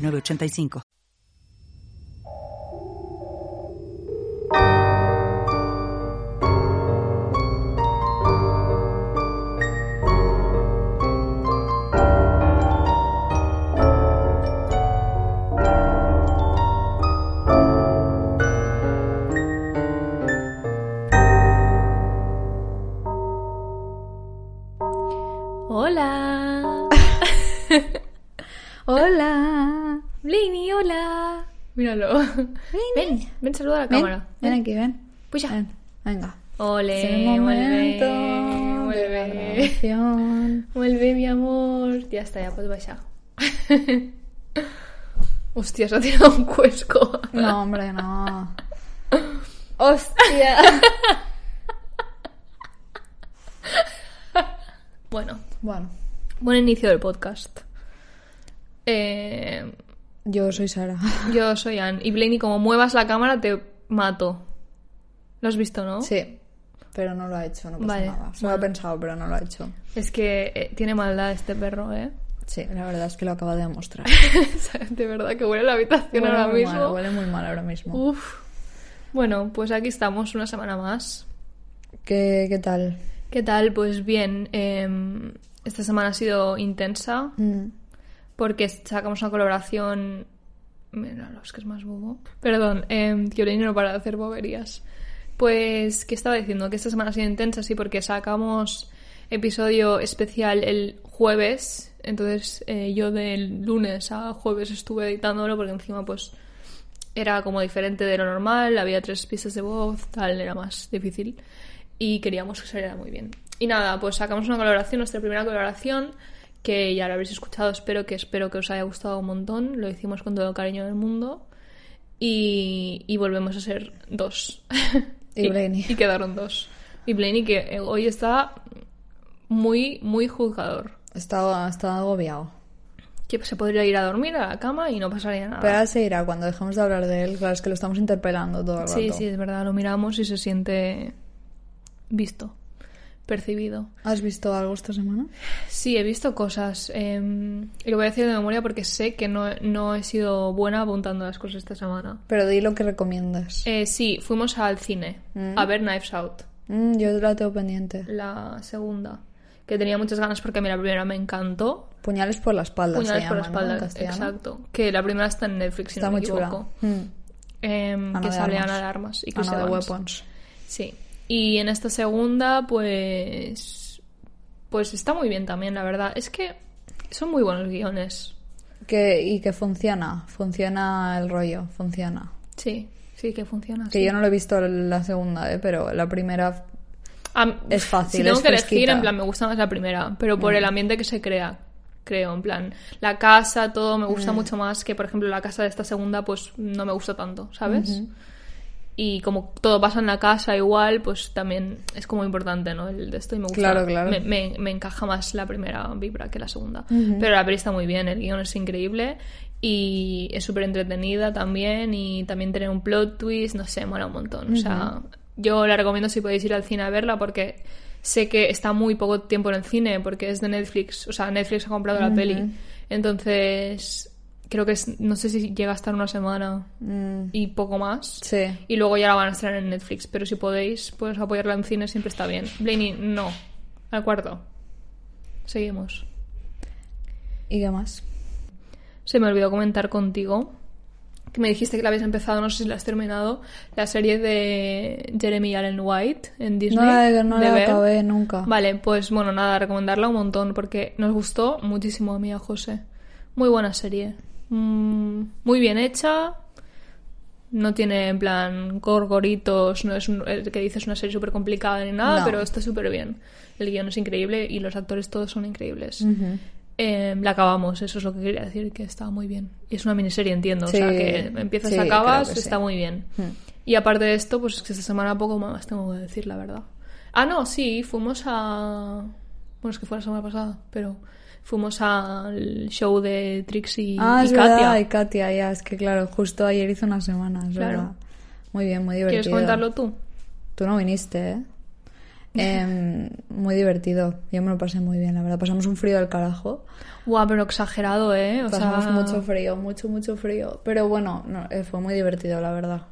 8985. Hola. Míralo. Ven, ven, saluda a la Ven, cámara. ven aquí, ven. Pues ya. Ven, venga. Ole, Es el momento vuelve. Vuelve, mi amor. Ya está, ya puedes baixar. Hostia, se ha tirado un cuesco. No, hombre, no. ¡Hostia! Bueno, Bueno, buen inicio del podcast. Eh, yo soy Sara. yo soy Ann. Y Blaney, como muevas la cámara, te mato. ¿Lo has visto, no? Sí, pero no lo ha hecho, no pasa Vale, nada. Lo ha pensado, pero no lo ha hecho. Es que eh, tiene maldad este perro, ¿eh? Sí, la verdad es que lo acaba de demostrar. de verdad que huele la habitación Huele ahora mismo. mal, huele muy mal ahora mismo. Uf. Bueno, pues aquí estamos una semana más. ¿Qué, ¿Qué tal? ¿Qué tal? Pues bien, em, esta semana ha sido intensa Mm. Porque sacamos una colaboración... Mira, es que es más bobo. Perdón, eh, que Oreni no para hacer boberías. Pues, ¿qué estaba diciendo? Que esta semana ha sido intensa, sí, porque sacamos episodio especial el jueves. Entonces, eh, yo del lunes a jueves estuve editándolo porque encima, pues, era como diferente de lo normal. Había tres pistas de voz, tal, era más difícil. Y queríamos que saliera muy bien. Y nada, pues sacamos una colaboración, nuestra primera colaboración, que ya la habréis escuchado, espero que espero que os haya gustado un montón. Lo hicimos con todo el cariño del mundo. Y, y volvemos a ser dos. Y Blaney. y quedaron dos. Y Blaney, que hoy está muy, muy juzgador. Estaba, estaba agobiado. Que se podría ir a dormir a la cama y no pasaría nada. Pero ahora se irá cuando dejemos de hablar de él. Claro, es que lo estamos interpelando todo el rato. Sí, sí, es verdad, lo miramos y se siente visto, percibido. ¿Has visto algo esta semana? Sí, he visto cosas. eh, y lo voy a decir de memoria porque sé que no, no he sido buena apuntando las cosas esta semana. Pero di lo que recomiendas. Eh, sí, fuimos al cine a ver Knives Out, Mm, yo la tengo pendiente. la segunda. Que tenía muchas ganas porque a mí la primera me encantó. Puñales por la espalda. Puñales se por la llama, ¿no? espalda, castellano. exacto. Que la primera está en Netflix, si Está no me muy chula. equivoco. Mm. Em, Ana que sale. Ana de Armas y Ana de. Weapons. Sí. Y en esta segunda, pues. Pues está muy bien también, la verdad. Es que son muy buenos guiones. Que, y que funciona. Funciona el rollo. Funciona. Sí, sí que funciona. Que sí. yo no lo he visto la segunda, ¿eh? pero la primera. Am- es fácil, Si tengo es que elegir, en plan, me gusta más la primera, pero por el ambiente que se crea, creo, en plan, la casa, todo me gusta mucho más que, por ejemplo, la casa de esta segunda, pues no me gusta tanto, ¿sabes? Y como todo pasa en la casa igual, pues también es como importante, ¿no? El de esto y me gusta. Claro, claro. Me, me- me encaja más la primera vibra que la segunda. Pero la peli está muy bien, el guion es increíble y es súper entretenida también y también tiene un plot twist, no sé, mola un montón. O sea, yo la recomiendo si podéis ir al cine a verla porque sé que está muy poco tiempo en el cine porque es de Netflix, o sea, Netflix ha comprado la peli. Entonces, creo que es, no sé si llega a estar una semana Mm, y poco más. sí. Y luego ya la van a estrenar en Netflix. Pero si podéis, pues apoyarla en cine siempre está bien. Blaney, no. Al cuarto. Seguimos. ¿Y qué más? Se me olvidó comentar contigo que me dijiste que la habías empezado, no sé si la has terminado, la serie de Jeremy Allen White en Disney. No la, no la acabé nunca. Vale, pues bueno, nada, recomendarla un montón porque nos gustó muchísimo a mí a José. Muy buena serie. Mm, muy bien hecha. No tiene en plan gorgoritos, no es un- el que dices una serie súper complicada ni nada, No. pero está súper bien. El guion es increíble y los actores todos son increíbles. Eh, la acabamos, eso es lo que quería decir, que estaba muy bien. Y es una miniserie, entiendo. Sí, o sea, que empiezas sí, y acabas, creo que sí. está muy bien. Hmm. Y aparte de esto, pues es que esta semana poco más tengo que decir, la verdad. Ah, no, sí, fuimos a... Bueno, es que fue la semana pasada, pero fuimos al show de Trixie Ah, y es Katia. verdad, y Katia, ya, es que claro, justo ayer hizo una semana, es Claro. verdad. Muy bien, muy divertido. ¿Quieres comentarlo tú? Tú no viniste, ¿eh? Em, muy divertido, yo me lo pasé muy bien, la verdad. Pasamos un frío del carajo. Guau, pero exagerado, ¿eh? O Pasamos sea, mucho frío, mucho, mucho frío. Pero bueno, no, eh, fue muy divertido, la verdad.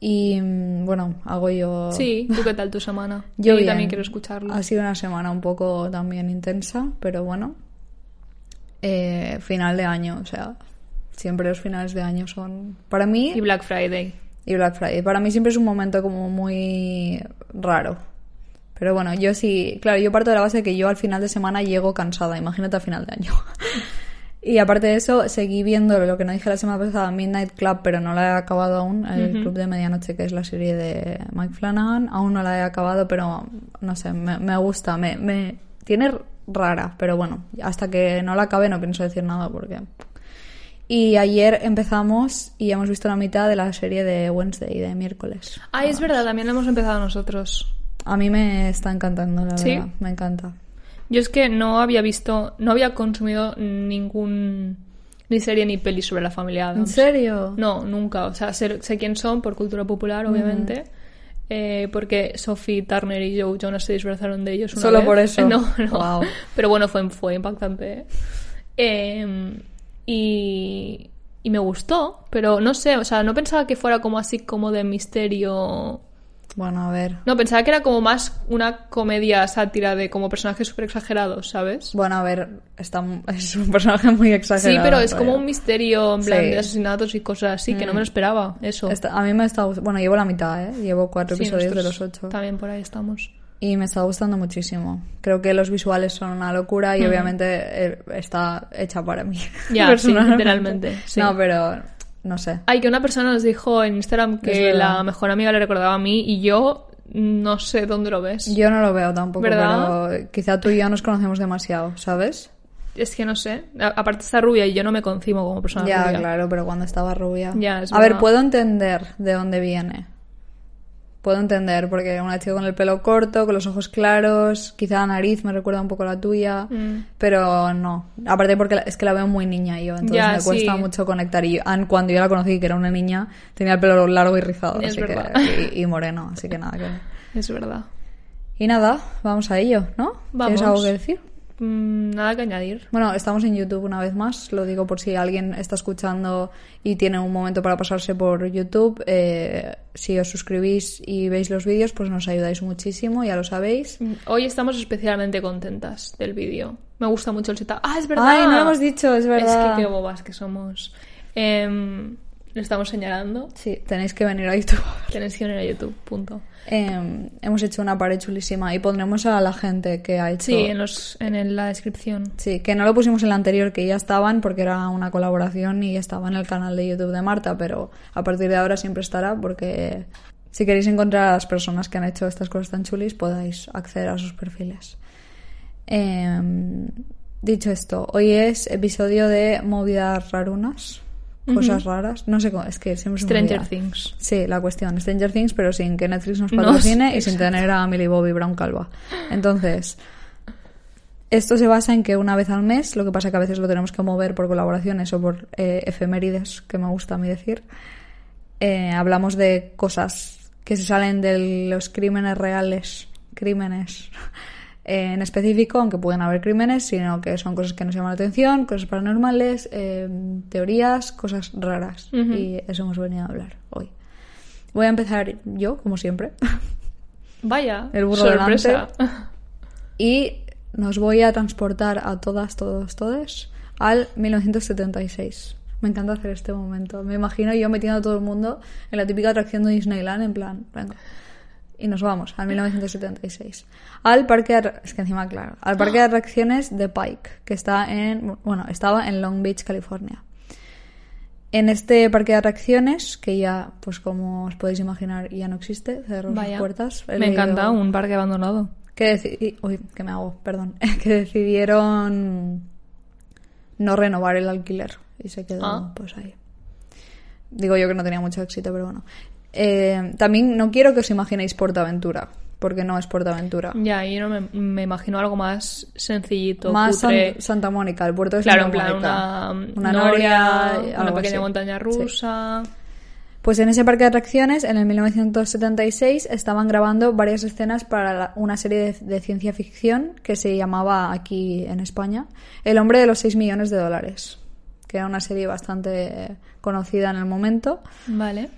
Y mm, bueno, hago yo. Sí, ¿tú qué tal tu semana? Yo bien. también quiero escucharlo. Ha sido una semana un poco también intensa, pero bueno. Eh, final de año, o sea, siempre los finales de año son. Para mí. Y Black Friday. y Black Friday. Para mí siempre es un momento como muy raro. Pero bueno, yo sí, claro, yo parto de la base de que yo al final de semana llego cansada, imagínate a final de año. y aparte de eso, seguí viendo lo que no dije la semana pasada, Midnight Club, pero no la he acabado aún, el. Club de Medianoche, que es la serie de Mike Flanagan. Aún no la he acabado, pero no sé, me, me gusta, me, me tiene rara, pero bueno, hasta que no la acabe no pienso decir nada porque... Y ayer empezamos y hemos visto la mitad de la serie de Wednesday, de miércoles. Ah, es verdad, también lo hemos empezado nosotros. A mí me está encantando, la ¿Sí? verdad. Me encanta. Yo es que no había visto, no había consumido ningún ni serie ni peli sobre la familia ¿En serio? No, nunca. O sea, sé, sé quién son por cultura popular, obviamente. eh, porque Sophie Turner y Joe Jonas se disfrazaron de ellos una Solo vez. por eso. No, no. Guau. Pero bueno, fue, fue impactante. ¿eh? Eh, y, y me gustó, pero no sé, o sea, no pensaba que fuera como así como de misterio. Bueno, a ver. No, pensaba que era como más una comedia sátira de como personajes súper exagerados, ¿sabes? Bueno, a ver, está, es un personaje muy exagerado. Sí, pero es como un misterio en plan Sí. Mm. de asesinatos y cosas así, que no me lo esperaba, eso. Está- a mí me está gustando. Bueno, llevo la mitad, ¿eh? Llevo cuatro Sí, episodios de los ocho. También por ahí estamos. Y me está gustando muchísimo. Creo que los visuales son una locura y obviamente eh, está hecha para mí. Ya, sí, literalmente. No, pero no sé. Ay, que una persona nos dijo en Instagram que la mejor amiga le recordaba a mí y yo no sé dónde lo ves. Yo no lo veo tampoco, ¿Verdad? pero quizá tú y yo nos conocemos demasiado, ¿sabes? Es que no sé. A- Aparte está rubia y yo no me concibo como persona Ya, rubia. claro, pero cuando estaba rubia. Ya, es a ver, puedo entender de dónde viene. Puedo entender, porque una chica con el pelo corto, con los ojos claros, quizá la nariz me recuerda un poco a la tuya, Mm. pero no. Aparte porque es que la veo muy niña yo, entonces Ya, me cuesta sí. mucho conectar. Y an- cuando yo la conocí, que era una niña, tenía el pelo largo y rizado, así que, y, y moreno, así que nada que. Es verdad. Y nada, vamos a ello, ¿no? ¿Tienes Vamos. algo que decir? Mm, nada que añadir. Bueno, estamos en YouTube una vez más, lo digo por si alguien está escuchando y tiene un momento para pasarse por YouTube. eh, si os suscribís y veis los vídeos, pues nos ayudáis muchísimo, ya lo sabéis. Mm, Hoy estamos especialmente contentas del vídeo. Me gusta mucho el setup. ¡Ah, es verdad! Ay, no lo hemos dicho, es verdad. Es que qué bobas que somos. Em, lo estamos señalando. Sí, tenéis que venir a YouTube. Tenéis que venir a YouTube, punto. Eh, hemos hecho una pared chulísima y pondremos a la gente que ha hecho. Sí, en, los, en el- la descripción. Sí, que no lo pusimos en la anterior, que ya estaban porque era una colaboración y estaba en el canal de YouTube de Marta, pero a partir de ahora siempre estará porque si queréis encontrar a las personas que han hecho estas cosas tan chulis, podáis acceder a sus perfiles. Eh, dicho esto, hoy es episodio de movidas rarunas, cosas raras, no sé cómo, es que siempre Stranger. Things. Sí, la cuestión, Stranger Things, pero sin que Netflix nos No, patrocine y sin tener a Millie Bobby Brown calva. Entonces, esto se basa en que una vez al mes, lo que pasa que a veces lo tenemos que mover por colaboraciones o por eh, efemérides, que me gusta a mí decir, eh, hablamos de cosas que se salen de los crímenes reales, crímenes eh, en específico, aunque pueden haber crímenes, sino que son cosas que nos llaman la atención, cosas paranormales, eh, teorías, cosas raras. Y eso hemos venido a hablar hoy. Voy a empezar yo, como siempre. Vaya, El burro sorpresa. y nos voy a transportar a todas, todos, todes al 1976. Me encanta hacer este momento. Me imagino yo metiendo a todo el mundo en la típica atracción de Disneyland, en plan, venga. Y nos vamos al 1976. Al parque de, es que encima claro, al parque de atracciones de Pike, que está en, bueno, estaba en Long Beach, California. En este parque de atracciones, que ya, pues como os podéis imaginar, ya no existe, cerró sus puertas. Me encanta, leído- un parque abandonado. que uy, que me hago, perdón, que decidieron no renovar el alquiler y se quedó Ah. pues ahí. Digo yo que no tenía mucho éxito, pero bueno. Eh, también no quiero que os imaginéis Portaventura, porque no es Portaventura. Ya, yo no me, me imagino algo más sencillito, Más cutre. San- Santa Mónica, el puerto de Claro, en Santa plan Mónica. una, Una noria, noria, una pequeña así. montaña Sí. rusa. Pues en ese parque de atracciones, en el 1976, estaban grabando varias escenas para la- una serie de, de ciencia ficción que se llamaba aquí en España El hombre de los 6 millones de dólares, que era una serie bastante conocida en el momento. Vale.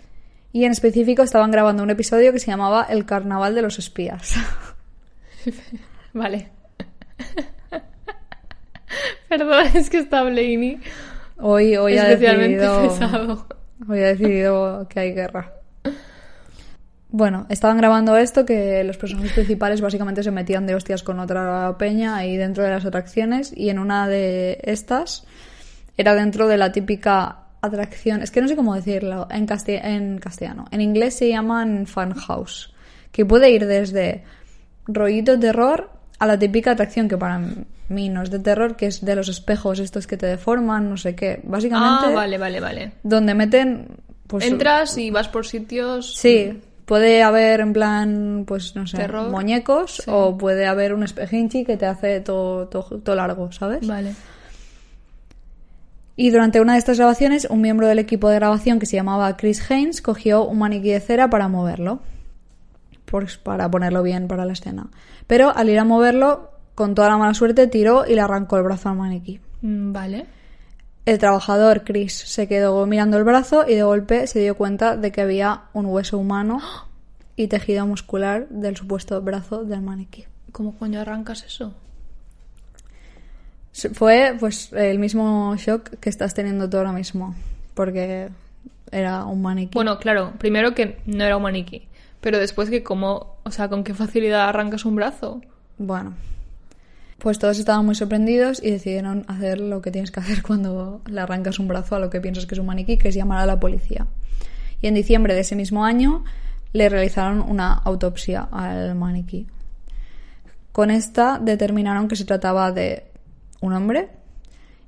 Y en específico estaban grabando un episodio que se llamaba El carnaval de los espías. Vale. Perdón, es que está Blaney Hoy, hoy, ha especialmente decidido, pesado. hoy ha decidido que hay guerra. Bueno, estaban grabando esto que los personajes principales básicamente se metían de hostias con otra peña ahí dentro de las atracciones y en una de estas era dentro de la típica atracción, es que no sé cómo decirlo en, casti- en castellano, en inglés se llaman fan house, que puede ir desde rollito terror a la típica atracción que para mí no es de terror, que es de los espejos estos que te deforman, no sé qué, básicamente Ah, vale, vale, vale. donde meten pues Entras y vas por sitios. Sí, puede haber en plan, pues no sé, Terror. muñecos Sí. o puede haber un espejinchi que te hace todo, todo, todo largo, ¿sabes? Vale. Y durante una de estas grabaciones, un miembro del equipo de grabación que se llamaba Chris Haynes cogió un maniquí de cera para moverlo, pues para ponerlo bien para la escena. Pero al ir a moverlo, con toda la mala suerte, tiró y le arrancó el brazo al maniquí. Mm, Vale. El trabajador Chris se quedó mirando el brazo y de golpe se dio cuenta de que había un hueso humano y tejido muscular del supuesto brazo del maniquí. ¿Cómo coño arrancas eso? Fue pues el mismo shock que estás teniendo tú ahora mismo, porque era un maniquí. Bueno, claro, primero que no era un maniquí. Pero después que cómo, o sea, con qué facilidad arrancas un brazo. Bueno, pues todos estaban muy sorprendidos y decidieron hacer lo que tienes que hacer cuando le arrancas un brazo a lo que piensas que es un maniquí, que es llamar a la policía. Y en diciembre de ese mismo año le realizaron una autopsia al maniquí. Con esta determinaron que se trataba de un hombre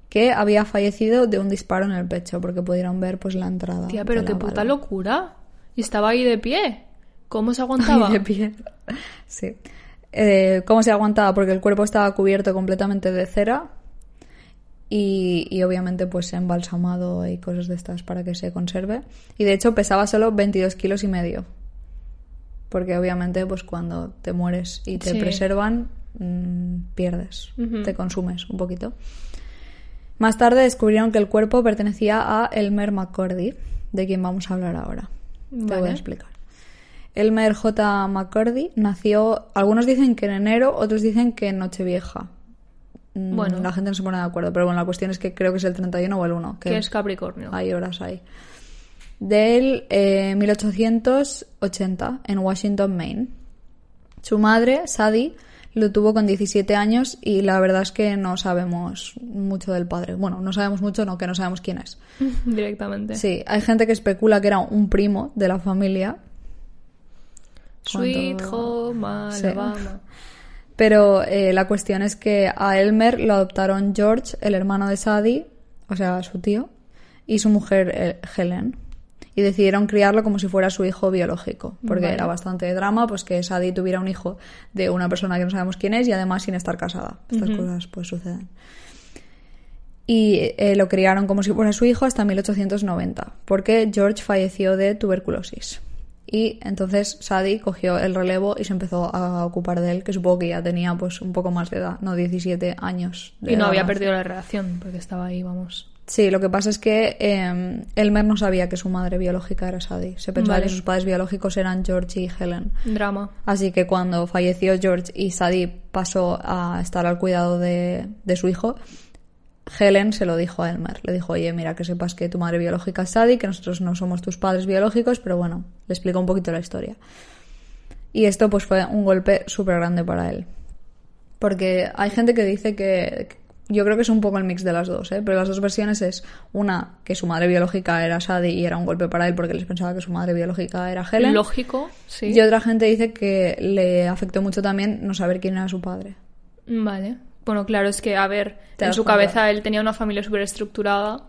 que había fallecido de un disparo en el pecho, porque pudieron ver pues la entrada. Tía, pero qué puta bala. locura. Y estaba ahí de pie. ¿Cómo se aguantaba? Ahí de pie. Sí. Eh, ¿Cómo se aguantaba? Porque el cuerpo estaba cubierto completamente de cera y, y obviamente pues embalsamado y cosas de estas para que se conserve. Y de hecho pesaba solo 22 kilos y medio. Porque obviamente pues cuando te mueres y te Sí. preservan mm, pierdes, te consumes un poquito. Más tarde descubrieron que el cuerpo pertenecía a Elmer McCordy, de quien vamos a hablar ahora. Te voy a explicar. Elmer J. McCordy nació, algunos dicen que en enero, otros dicen que en Nochevieja. Mm, Bueno. La gente no se pone de acuerdo, pero bueno, la cuestión es que creo que es el 31 o el 1. Que es Capricornio. Hay horas ahí. Del eh, 1880, en Washington, Maine. Su madre, Sadie, lo tuvo con 17 años y la verdad es que no sabemos mucho del padre. Bueno, no sabemos mucho, no, que no sabemos quién es. Directamente. Sí, hay gente que especula que era un primo de la familia, Sweet Home Sí. Alabama. pero eh, la cuestión es que a Elmer lo adoptaron George, el hermano de Sadie, o sea, su tío, y su mujer eh, Helen. Y decidieron criarlo como si fuera su hijo biológico, porque Vale. era bastante drama pues que Sadie tuviera un hijo de una persona que no sabemos quién es y además sin estar casada. Estas cosas pues suceden. Y eh, lo criaron como si fuera su hijo hasta 1890, porque George falleció de tuberculosis. Y entonces Sadie cogió el relevo y se empezó a ocupar de él, que supongo que ya tenía pues un poco más de edad, no 17 años. de Y no edad. había perdido la relación porque estaba ahí, vamos. Sí, lo que pasa es que eh, Elmer no sabía que su madre biológica era Sadie. Se pensaba Vale. que sus padres biológicos eran George y Helen. Drama. Así que cuando falleció George y Sadie pasó a estar al cuidado de, de su hijo, Helen se lo dijo a Elmer. Le dijo, oye, mira, que sepas que tu madre biológica es Sadie, que nosotros no somos tus padres biológicos, pero bueno, le explicó un poquito la historia. Y esto pues fue un golpe súper grande para él. Porque hay gente que dice que... Yo creo que es un poco el mix de las dos, ¿eh? pero las dos versiones es una que su madre biológica era Sadie y era un golpe para él porque les pensaba que su madre biológica era Helen. Lógico, sí. Y otra gente dice que le afectó mucho también no saber quién era su padre. Vale. Bueno, claro, es que, a ver, Te en su cuenta. cabeza él tenía una familia súper estructurada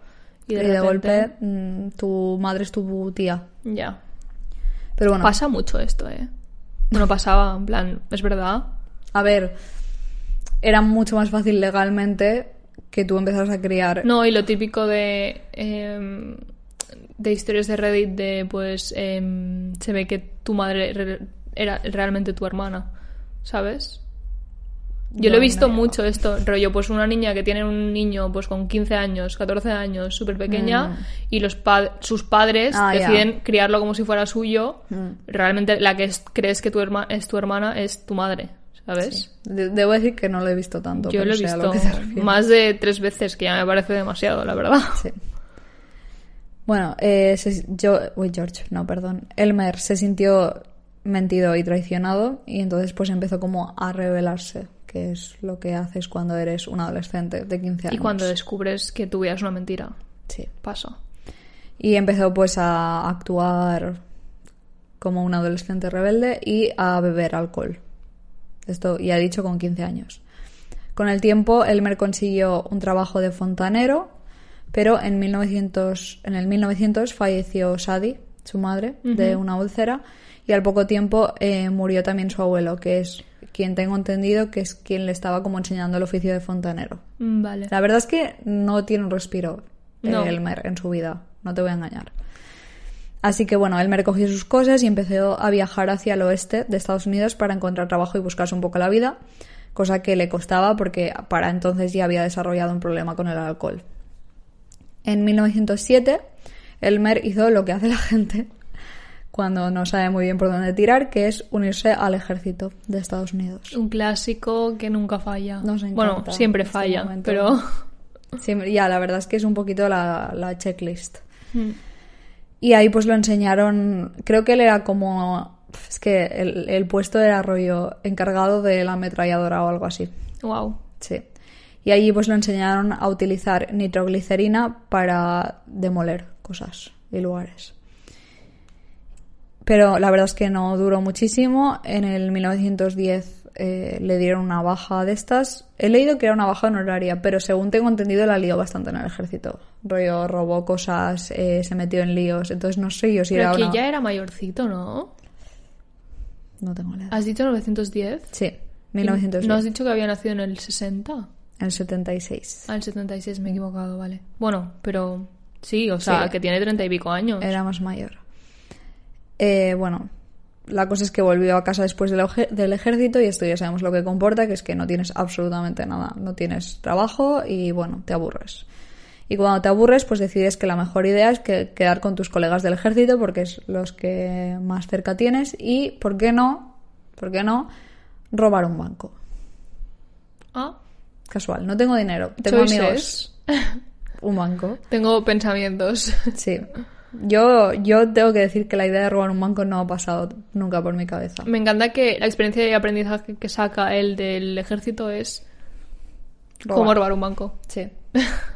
y Y de, de, repente- golpe mm, tu madre es tu tía. Ya. Pero bueno, Pasa mucho esto, ¿eh? Bueno, pasaba, en plan, es verdad. a ver, era mucho más fácil legalmente que tú empezaras a criar. No, y lo típico de. em, de historias de Reddit de, pues. em, se ve que tu madre re- era realmente tu hermana, ¿sabes? Yo lo he visto no. mucho esto, rollo, pues una niña que tiene un niño pues con 15 años, 14 años, súper pequeña, y los pa- sus padres Mm. Ah, deciden criarlo como si fuera suyo. Mm. Realmente la que es- crees que tu herma- es tu hermana es tu madre, ¿sabes? De- debo decir que no lo he visto tanto. Yo lo he visto refieres. más de tres veces, que ya me parece demasiado, la verdad. Sí. Bueno, eh, se- yo, uy, George, no, perdón. Elmer se sintió mentido y traicionado y entonces pues empezó como a rebelarse, que es lo que haces cuando eres un adolescente de 15 años. Y cuando descubres que tu vida es una mentira, Sí. paso. Y empezó pues a actuar como un adolescente rebelde y a beber alcohol. Esto ya he dicho con 15 años. Con el tiempo, Elmer consiguió un trabajo de fontanero, pero en, 1900, en el 1900 falleció Sadie, su madre, de una úlcera, y al poco tiempo eh, murió también su abuelo, que es quien tengo entendido que es quien le estaba como enseñando el oficio de fontanero. Mm, Vale. La verdad es que no tiene un respiro eh, No. Elmer en su vida, no te voy a engañar. Así que bueno, Elmer cogió sus cosas y empezó a viajar hacia el oeste de Estados Unidos para encontrar trabajo y buscarse un poco la vida, cosa que le costaba porque para entonces ya había desarrollado un problema con el alcohol. En 1907, Elmer hizo lo que hace la gente cuando no sabe muy bien por dónde tirar, que es unirse al ejército de Estados Unidos. Un clásico que nunca falla. Nos encanta bueno, siempre falla, pero... Siempre- ya, la verdad es que es un poquito la, la checklist. Mm. Y ahí pues lo enseñaron, creo que él era como, es que el, el puesto era rollo encargado de la ametralladora o algo así. Wow. Sí. Y allí pues lo enseñaron a utilizar nitroglicerina para demoler cosas y lugares. Pero la verdad es que no duró muchísimo. En el 1910 eh, le dieron una baja de estas. He leído que era una baja honoraria, pero según tengo entendido la lió bastante en el ejército. Rollo, robó cosas, eh, se metió en líos. Entonces no sé yo si Pero era una... ya era mayorcito, ¿no? No tengo la edad. ¿Has dicho 910? Sí, ¿Y 1910. ¿No has dicho que había nacido en el 60? El 76. Ah, el 76, me he equivocado, vale. Bueno, pero sí, o sea, Sí. que tiene treinta y pico años. Era más mayor. Eh, bueno, la cosa es que volvió a casa después del, ejército y esto ya sabemos lo que comporta, que es que no tienes absolutamente nada. No tienes trabajo y bueno, te aburres. Y cuando te aburres, pues decides que la mejor idea es que quedar con tus colegas del ejército porque es los que más cerca tienes y, ¿por qué no? ¿Por qué no? Robar un banco. Ah, Casual, no tengo dinero, tengo amigos. Un banco. Tengo pensamientos. Sí. Yo, yo tengo que decir que la idea de robar un banco no ha pasado nunca por mi cabeza. Me encanta que la experiencia de aprendizaje que saca él del ejército es Robar. cómo robar un banco. Sí.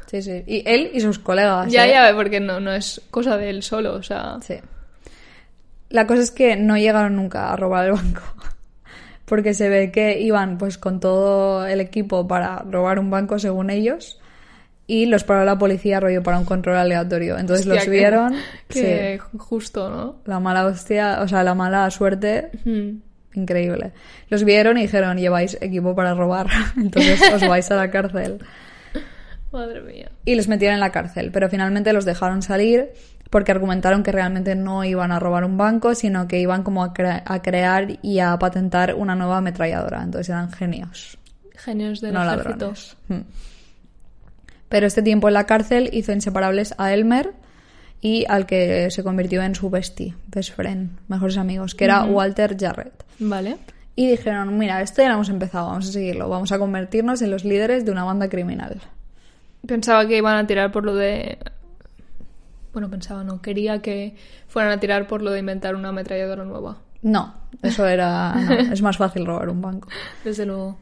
Sí, sí. Y él y sus colegas. Ya, ¿eh? ya, porque no, no es cosa de él solo, o sea... Sí. La cosa es que no llegaron nunca a robar el banco. Porque se ve que iban pues con todo el equipo para robar un banco según ellos. Y los paró la policía rollo para un control aleatorio. Entonces Hostia, los vieron. Que sí. justo, ¿no? La mala hostia, o sea, la mala suerte Mm. Increíble. Los vieron y dijeron, lleváis equipo para robar, entonces os vais a la cárcel. Madre mía. Y les metieron en la cárcel, pero finalmente los dejaron salir porque argumentaron que realmente no iban a robar un banco, sino que iban como a, cre- a crear y a patentar una nueva ametralladora. Entonces eran genios, Genios del no ejército. ladrones. Hmm. Pero este tiempo en la cárcel hizo inseparables a Elmer y al que se convirtió en su bestie, best friend, mejores amigos, que era Walter Jarrett. Vale. Y dijeron, mira, esto ya lo hemos empezado, vamos a seguirlo, vamos a convertirnos en los líderes de una banda criminal. Pensaba que iban a tirar por lo de... Bueno, pensaba, no. Quería que fueran a tirar por lo de inventar una ametralladora nueva. No, eso era... no, es más fácil robar un banco. Desde luego.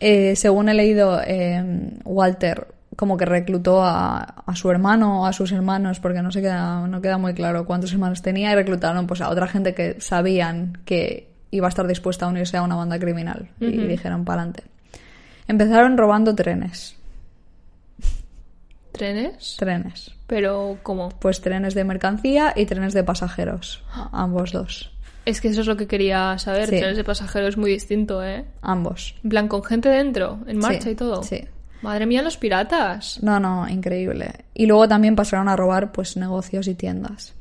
Eh, según he leído, eh, Walter como que reclutó a, a su hermano o a sus hermanos, porque no se queda, no queda muy claro cuántos hermanos tenía, y reclutaron pues a otra gente que sabían que iba a estar dispuesta a unirse a una banda criminal. Y dijeron, para adelante. Empezaron robando trenes. ¿Trenes? Trenes. Pero, ¿cómo? Pues trenes de mercancía y trenes de pasajeros. Ambos dos. Es que eso es lo que quería saber. Sí. Trenes de pasajeros muy distinto, ¿eh? Ambos. En plan, con gente dentro, en marcha Sí, y todo. Sí. Madre mía, los piratas. No, no, increíble. Y luego también pasaron a robar pues negocios y tiendas.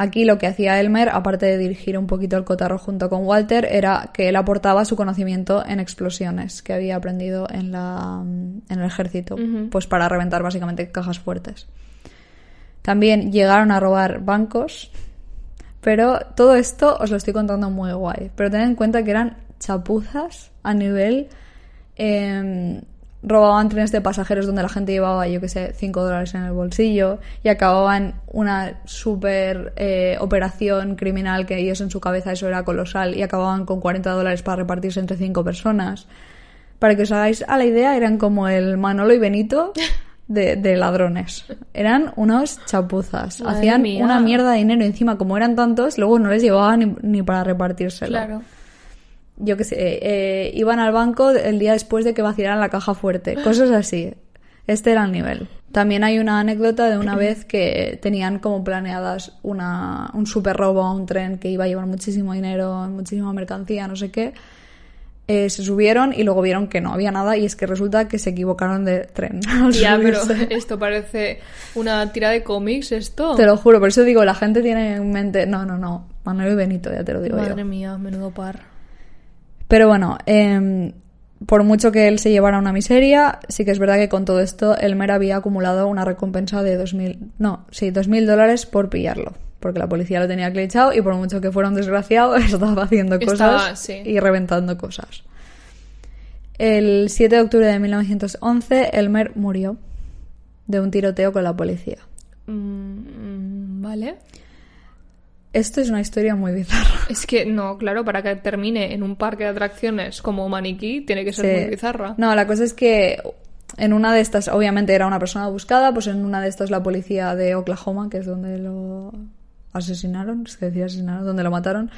Aquí lo que hacía Elmer, aparte de dirigir un poquito el cotarro junto con Walter, era que él aportaba su conocimiento en explosiones que había aprendido en, la, en el ejército, pues para reventar básicamente cajas fuertes. También llegaron a robar bancos, pero todo esto os lo estoy contando muy guay. Pero tened en cuenta que eran chapuzas a nivel... em, robaban trenes de pasajeros donde la gente llevaba, yo que sé, 5 dólares en el bolsillo y acababan una super eh, operación criminal que ellos en su cabeza eso era colosal y acababan con 40 dólares para repartirse entre 5 personas. Para que os hagáis a la idea, eran como el Manolo y Benito de, de ladrones. Eran unos chapuzas. Madre Hacían mía. una mierda de dinero encima, como eran tantos, luego no les llevaban ni, ni para repartírselo Claro. Yo qué sé, eh, iban al banco el día después de que vaciaran la caja fuerte, cosas así. Este era el nivel. También hay una anécdota de una vez que tenían como planeadas una, un super robo a un tren que iba a llevar muchísimo dinero, muchísima mercancía, no sé qué. Eh, se subieron y luego vieron que no había nada y es que resulta que se equivocaron de tren. Ya, pero esto parece una tira de cómics, esto. Te lo juro, por eso digo, la gente tiene en mente... No, no, no. Manuel y Benito, ya te lo digo yo. Madre mía, menudo par. Pero bueno, em, por mucho que él se llevara una miseria, sí que es verdad que con todo esto Elmer había acumulado una recompensa de 2.000, no, sí, 2.000 dólares por pillarlo. Porque la policía lo tenía clichado y por mucho que fuera un desgraciado, estaba haciendo cosas Estaba, sí. y reventando cosas. El 7 de octubre de 1911, Elmer murió de un tiroteo con la policía. Mm, vale. Esto es una historia muy bizarra. Es que no, claro, para que termine en un parque de atracciones como maniquí, tiene que ser Sí. muy bizarra. No, la cosa es que en una de estas, obviamente era una persona buscada, pues en una de estas la policía de Oklahoma, que es donde lo asesinaron, se decía asesinaron, donde lo mataron,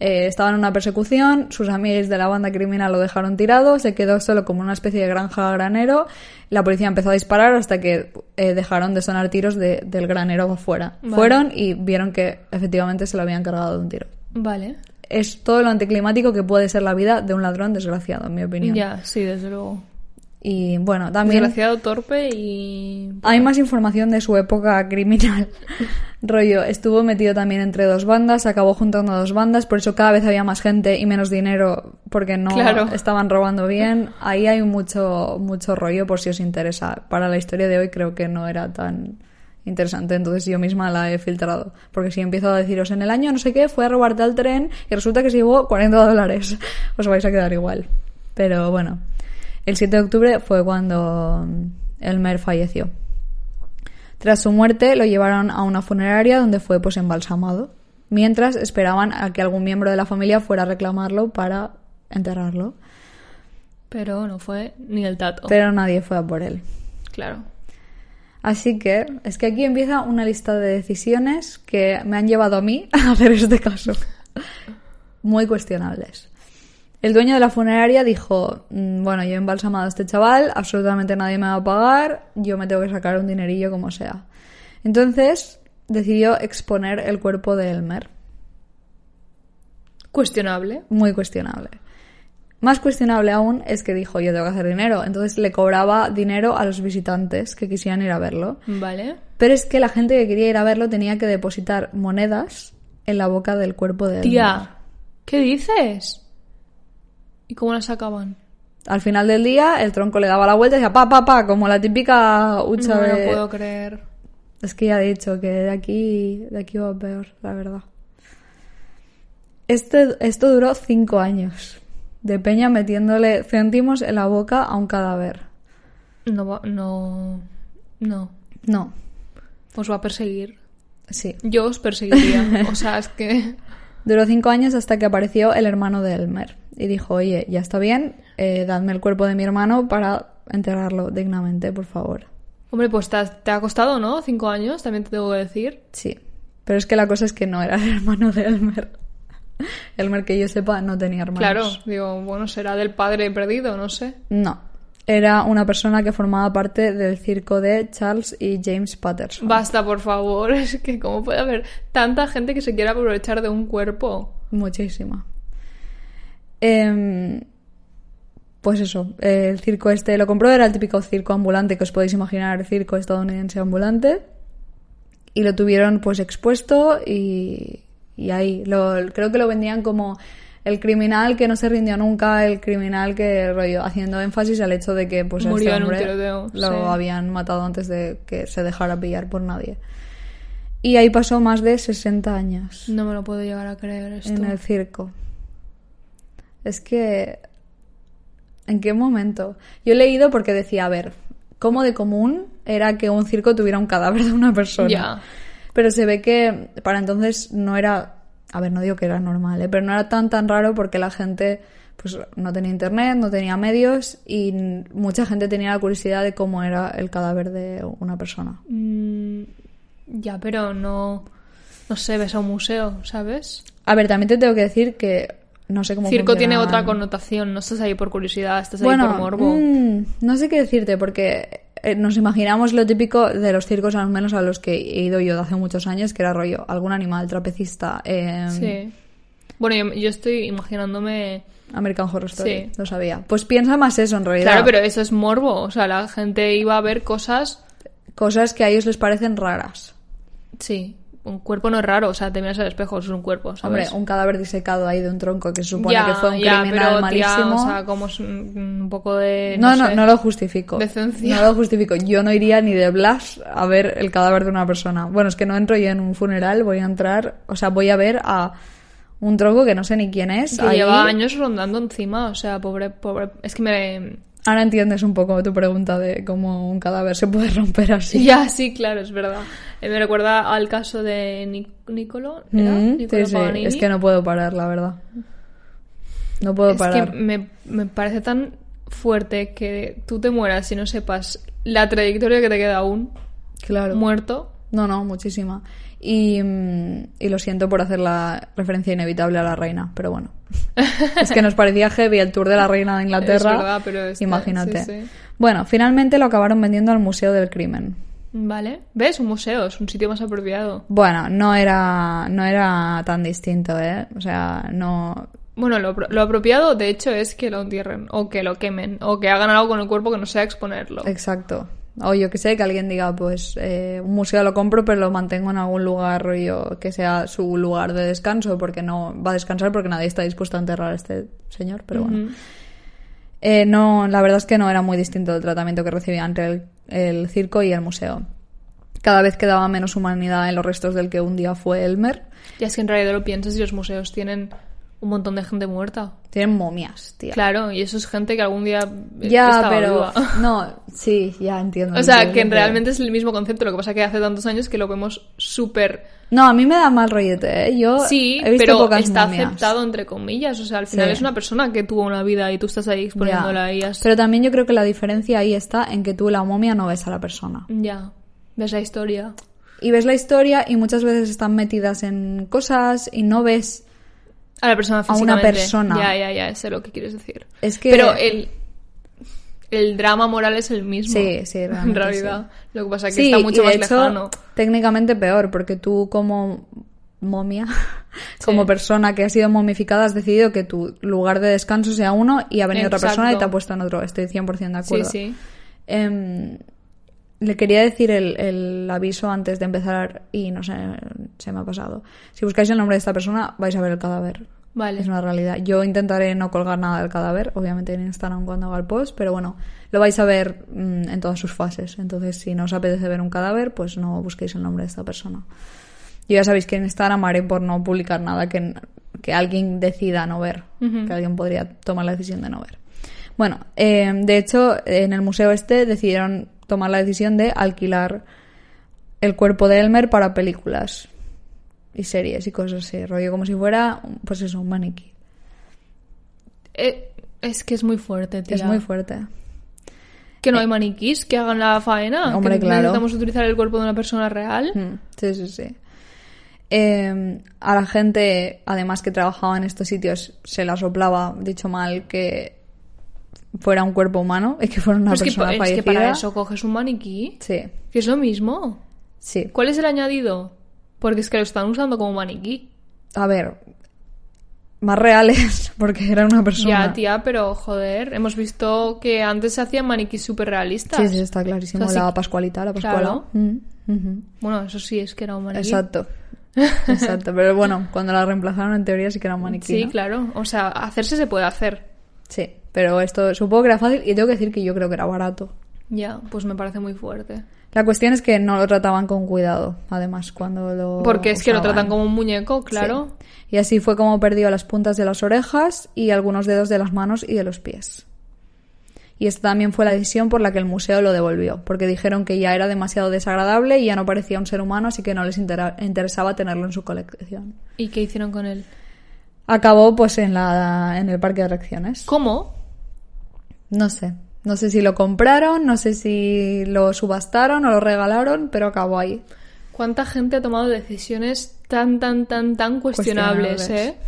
eh, estaba en una persecución, sus amigos de la banda criminal lo dejaron tirado, se quedó solo como una especie de granja granero, la policía empezó a disparar hasta que eh, dejaron de sonar tiros de- del granero afuera. Vale. Fueron y vieron que efectivamente se lo habían cargado de un tiro. Vale. Es todo lo anticlimático que puede ser la vida de un ladrón desgraciado, en mi opinión. Ya, sí, desde luego. Y bueno, también Desgraciado, torpe y... hay más información de su época criminal. Rollo, estuvo metido también entre dos bandas, acabó juntando dos bandas, por eso cada vez había más gente y menos dinero porque no Claro. estaban robando bien. Ahí hay mucho, mucho rollo por si os interesa. Para la historia de hoy creo que no era tan interesante, entonces yo misma la he filtrado. Porque si empiezo a deciros en el año no sé qué, fue a robar tal tren y resulta que se llevó 40 dólares, os vais a quedar igual. Pero bueno, el 7 de octubre fue cuando Elmer falleció. Tras su muerte lo llevaron a una funeraria donde fue pues embalsamado, mientras esperaban a que algún miembro de la familia fuera a reclamarlo para enterrarlo, Pero no fue ni el tato. pero nadie fue a por él. Claro. Así que es que aquí empieza una lista de decisiones que me han llevado a mí a hacer este caso. Muy cuestionables. El dueño de la funeraria dijo, "Mm, bueno, yo he embalsamado a este chaval, absolutamente nadie me va a pagar, yo me tengo que sacar un dinerillo como sea. Entonces decidió exponer el cuerpo de Elmer. Cuestionable. Muy cuestionable. Más cuestionable aún es que dijo, yo tengo que hacer dinero. Entonces le cobraba dinero a los visitantes que quisieran ir a verlo. Vale. Pero es que la gente que quería ir a verlo tenía que depositar monedas en la boca del cuerpo de Elmer. Tía, ¿qué dices? ¿Y cómo la sacaban? Al final del día, el tronco le daba la vuelta y decía pa, pa, pa, como la típica hucha No me de... lo puedo creer. Es que ya he dicho que de aquí, de aquí va peor, la verdad. Este, esto duró cinco años. De Peña metiéndole céntimos en la boca a un cadáver. No va, no, no. No, Os va a perseguir. sí. Yo os perseguiría. o sea, es que... Duró cinco años hasta que apareció el hermano de Elmer y dijo, oye, ya está bien, eh, dadme el cuerpo de mi hermano para enterrarlo dignamente, por favor. Hombre, pues te ha, te ha costado, ¿no? Cinco años, también te tengo que decir. Sí, pero es que la cosa es que no era el hermano de Elmer. Elmer, que yo sepa, no tenía hermanos. Claro, digo, bueno, será del padre perdido, no sé. No, era una persona que formaba parte del circo de Charles y James Patterson. Basta, por favor. Es que, ¿cómo puede haber tanta gente que se quiera aprovechar de un cuerpo? Muchísima. Em, pues eso, el circo este lo compró, era el típico circo ambulante que os podéis imaginar, el circo estadounidense ambulante. Y lo tuvieron pues expuesto y, y ahí, lo, creo que lo vendían como el criminal que no se rindió nunca, el criminal que rollo, haciendo énfasis al hecho de que pues a Murió este en un hombre tiroteo, lo sí. habían matado antes de que se dejara pillar por nadie. Y ahí pasó más de 60 años No me lo puedo llegar a creer esto. en el circo. Es que... ¿En qué momento? Yo he leído porque decía, a ver, ¿cómo de común era que un circo tuviera un cadáver de una persona? Ya. Pero se ve que para entonces no era... A ver, no digo que era normal, ¿eh? pero no era tan tan raro porque la gente pues no tenía internet, no tenía medios y mucha gente tenía la curiosidad de cómo era el cadáver de una persona. Mm, ya, pero no... No sé, ves a un museo, ¿sabes? A ver, también te tengo que decir que no sé cómo Circo tiene otra connotación. No estás ahí por curiosidad, estás ahí por morbo. mm, no sé qué decirte porque eh, nos imaginamos lo típico de los circos, al menos a los que he ido yo de hace muchos años, que era rollo algún animal trapecista, eh, Sí. Bueno, yo, yo estoy imaginándome... American Horror Story, Sí. lo sabía. Pues piensa más eso en realidad. Claro, pero eso es morbo. O sea, la gente iba a ver cosas... Cosas que a ellos les parecen raras. Sí, un cuerpo no es raro. O sea, te miras al espejo, es un cuerpo, Hombre, ¿sabes? un cadáver disecado ahí de un tronco que se supone ya, que fue un ya, criminal pero, tía, malísimo. o sea, como es un, un poco de... no, no, sé. no lo justifico. Decencia. No lo justifico. Yo no iría ni de Blas a ver el cadáver de una persona. Bueno, es que no entro yo en un funeral, voy a entrar, o sea, voy a ver a un tronco que no sé ni quién es. Que ahí. lleva años rondando encima, o sea, pobre, pobre... Es que me... Ahora entiendes un poco tu pregunta de cómo un cadáver se puede romper así. Ya, sí, claro, es verdad. Eh, me recuerda al caso de Nic- Nicolo, ¿era? Mm, Nicolo sí. Es que no puedo parar, la verdad. No puedo Es parar. que me, me parece tan fuerte que tú te mueras y no sepas la trayectoria que te queda aún Claro. muerto. No, no, muchísima. Y, mm, y lo siento por hacer la referencia inevitable a la reina, pero bueno. es que nos parecía heavy el tour de la reina de Inglaterra. Es verdad, pero este- Imagínate. sí, sí. Bueno, finalmente lo acabaron vendiendo al Museo del Crimen. Vale. ¿Ves? Un museo, es un sitio más apropiado. Bueno, no era, no era tan distinto, ¿eh? O sea, no... Bueno, lo, lo apropiado, de hecho, es que lo entierren, o que lo quemen, o que hagan algo con el cuerpo que no sea exponerlo. Exacto. O yo que sé, que alguien diga, pues, eh, un museo lo compro, pero lo mantengo en algún lugar rollo que sea su lugar de descanso, porque no va a descansar porque nadie está dispuesto a enterrar a este señor, pero bueno. Eh, no, la verdad es que no era muy distinto el tratamiento que recibía entre el, el circo y el museo. Cada vez quedaba menos humanidad en los restos del que un día fue Elmer. Ya es que en realidad lo piensas y los museos tienen un montón de gente muerta. Tienen momias, tía. Claro, y eso es gente que algún día eh, ya, estaba pero viva. no, sí, ya entiendo. O sea, entiendo, que entiendo. realmente es el mismo concepto, lo que pasa que hace tantos años que lo vemos súper... No, a mí me da mal rollete, ¿eh? Yo Sí, he visto pero pocas está momias. aceptado entre comillas. O sea, al final Sí. es una persona que tuvo una vida y tú estás ahí exponiéndola y has... Pero también yo creo que la diferencia ahí está en que tú la momia no ves a la persona. Ya, ves la historia. Y ves la historia y muchas veces están metidas en cosas y no ves... A la persona A una físicamente. persona. Ya, ya, ya, sé lo que quieres decir. Es que... Pero el, el drama moral es el mismo. Sí, sí, En realidad. Lo que pasa es que Sí, está mucho y de más hecho, lejano. técnicamente peor, porque tú como momia, como persona que ha sido momificada, has decidido que tu lugar de descanso sea uno y ha venido otra persona y te ha puesto en otro. Estoy 100% de Sí, acuerdo. sí. Em, le quería decir el, el aviso antes de empezar y no sé, se me ha pasado. Si buscáis el nombre de esta persona, vais a ver el cadáver. Vale. Es una realidad. Yo intentaré no colgar nada del cadáver, obviamente en Instagram cuando haga el post, pero bueno, lo vais a ver mm, en todas sus fases. Entonces, si no os apetece ver un cadáver, pues no busquéis el nombre de esta persona. Yo ya sabéis que en Instagram haré por no publicar nada que, que alguien decida no ver, que alguien podría tomar la decisión de no ver. Bueno, eh, de hecho, en el museo este decidieron tomar la decisión de alquilar el cuerpo de Elmer para películas y series y cosas así, rollo como si fuera, pues eso, un maniquí. Eh, es que es muy fuerte, tía. Es muy fuerte. Que no hay maniquís que hagan la faena. Hombre, que claro. necesitamos utilizar el cuerpo de una persona real. Mm, Sí, sí, sí. Eh, a la gente, además que trabajaba en estos sitios, se la soplaba, dicho mal, que fuera un cuerpo humano y que fuera una Pero es, que, persona es fallecida. que para eso coges un maniquí, Sí, que es lo mismo. sí. ¿Cuál es el añadido? Porque es que lo están usando como maniquí. A ver, más reales, porque era una persona. Ya, tía, pero joder, hemos visto que antes se hacían maniquís súper realistas. Sí, sí, está clarísimo. O sea, sí la Pascualita, la Pascuala. Claro. Mm. Bueno, eso sí es que era un maniquí. Exacto. Exacto. Pero bueno, cuando la reemplazaron en teoría sí que era un maniquí. Sí, ¿no? claro. O sea, hacerse se puede hacer. Sí, pero esto supongo que era fácil y tengo que decir que yo creo que era barato. Ya, pues me parece muy fuerte. La cuestión es que no lo trataban con cuidado, además, cuando lo. Porque es que lo tratan como un muñeco, claro. Sí. Y así fue como perdió las puntas de las orejas y algunos dedos de las manos y de los pies. Y esta también fue la decisión por la que el museo lo devolvió, porque dijeron que ya era demasiado desagradable y ya no parecía un ser humano, así que no les interesaba tenerlo en su colección. ¿Y qué hicieron con él? Acabó pues en la en el parque de atracciones. ¿Cómo? No sé. No sé si lo compraron, no sé si lo subastaron o lo regalaron, pero acabó ahí. ¿Cuánta gente ha tomado decisiones tan, tan, tan, tan cuestionables, Cuestionables. eh?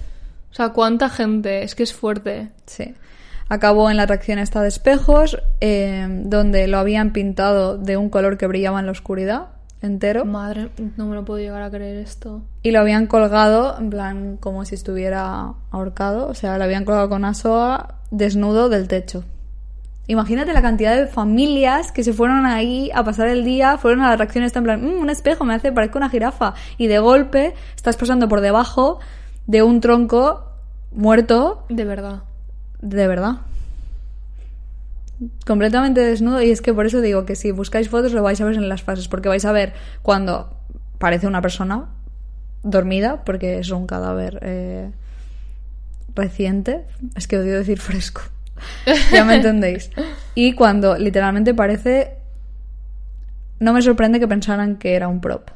O sea, ¿cuánta gente? Es que es fuerte. Sí. Acabó en la atracción esta de espejos, eh, donde lo habían pintado de un color que brillaba en la oscuridad entero. Madre, no me lo puedo llegar a creer esto. Y lo habían colgado, en plan, como si estuviera ahorcado. O sea, lo habían colgado con una soga desnudo del techo. Imagínate la cantidad de familias que se fueron ahí a pasar el día, fueron a la atracción esta en plan, "Mm, un espejo me hace parezco una jirafa. Y de golpe estás pasando por debajo de un tronco muerto De verdad. de verdad. Completamente desnudo. Y es que por eso digo que si buscáis fotos lo vais a ver en las fases. Porque vais a ver cuando parece una persona dormida, porque es un cadáver eh, reciente. Es que odio decir fresco. ya me entendéis. Y cuando literalmente parece... No me sorprende que pensaran que era un prop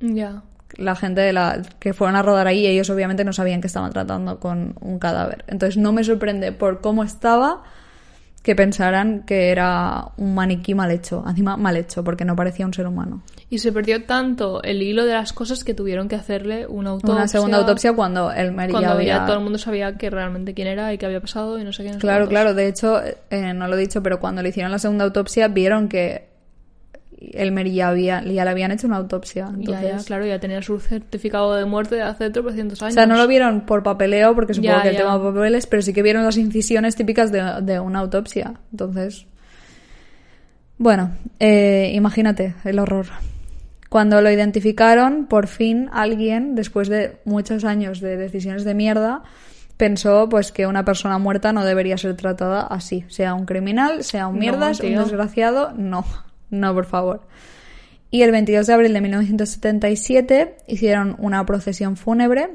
Ya. la gente de la, que fueron a rodar ahí, ellos obviamente no sabían que estaban tratando con un cadáver. Entonces no me sorprende por cómo estaba que pensaran que era un maniquí mal hecho. Encima mal hecho, porque no parecía un ser humano. Y se perdió tanto el hilo de las cosas que tuvieron que hacerle una autopsia. Una segunda autopsia cuando el Mary Cuando ya había... ya todo el mundo sabía que realmente quién era y qué había pasado y no sé qué. no Claro, claro. De hecho, eh, no lo he dicho, pero cuando le hicieron la segunda autopsia vieron que el Mary ya, había, ya le habían hecho una autopsia. Entonces... Ya, ya, claro, ya tenía su certificado de muerte de hace tropecientos O años. sea, no lo vieron por papeleo, porque supongo Ya, que el tema de papeles, pero sí que vieron las incisiones típicas de, de una autopsia. Entonces. Bueno, eh, imagínate el horror. Cuando lo identificaron, por fin alguien, después de muchos años de decisiones de mierda, pensó pues que una persona muerta no debería ser tratada así. Sea un criminal, sea un No, mierdas, un tío. desgraciado, no. No, por favor. Y el 22 de abril de 1977 hicieron una procesión fúnebre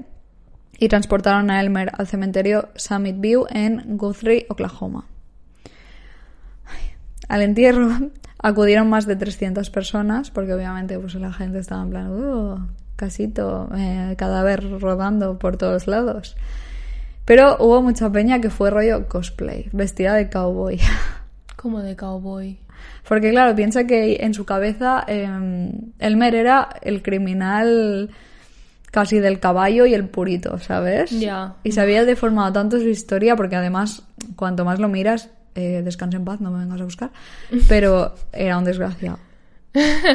y transportaron a Elmer al cementerio Summit View en Guthrie, Oklahoma. Al entierro acudieron más de 300 personas, porque obviamente pues, la gente estaba en plan, "Uh, casito, eh, cadáver rodando por todos lados. Pero hubo mucha peña que fue rollo cosplay, vestida de cowboy. Como de cowboy. Porque claro, piensa que en su cabeza eh, Elmer era el criminal casi del caballo y el purito, ¿sabes? Ya. Y se había deformado tanto su historia porque además, cuanto más lo miras, eh, descansa en paz, no me vengas a buscar, pero era un desgraciado.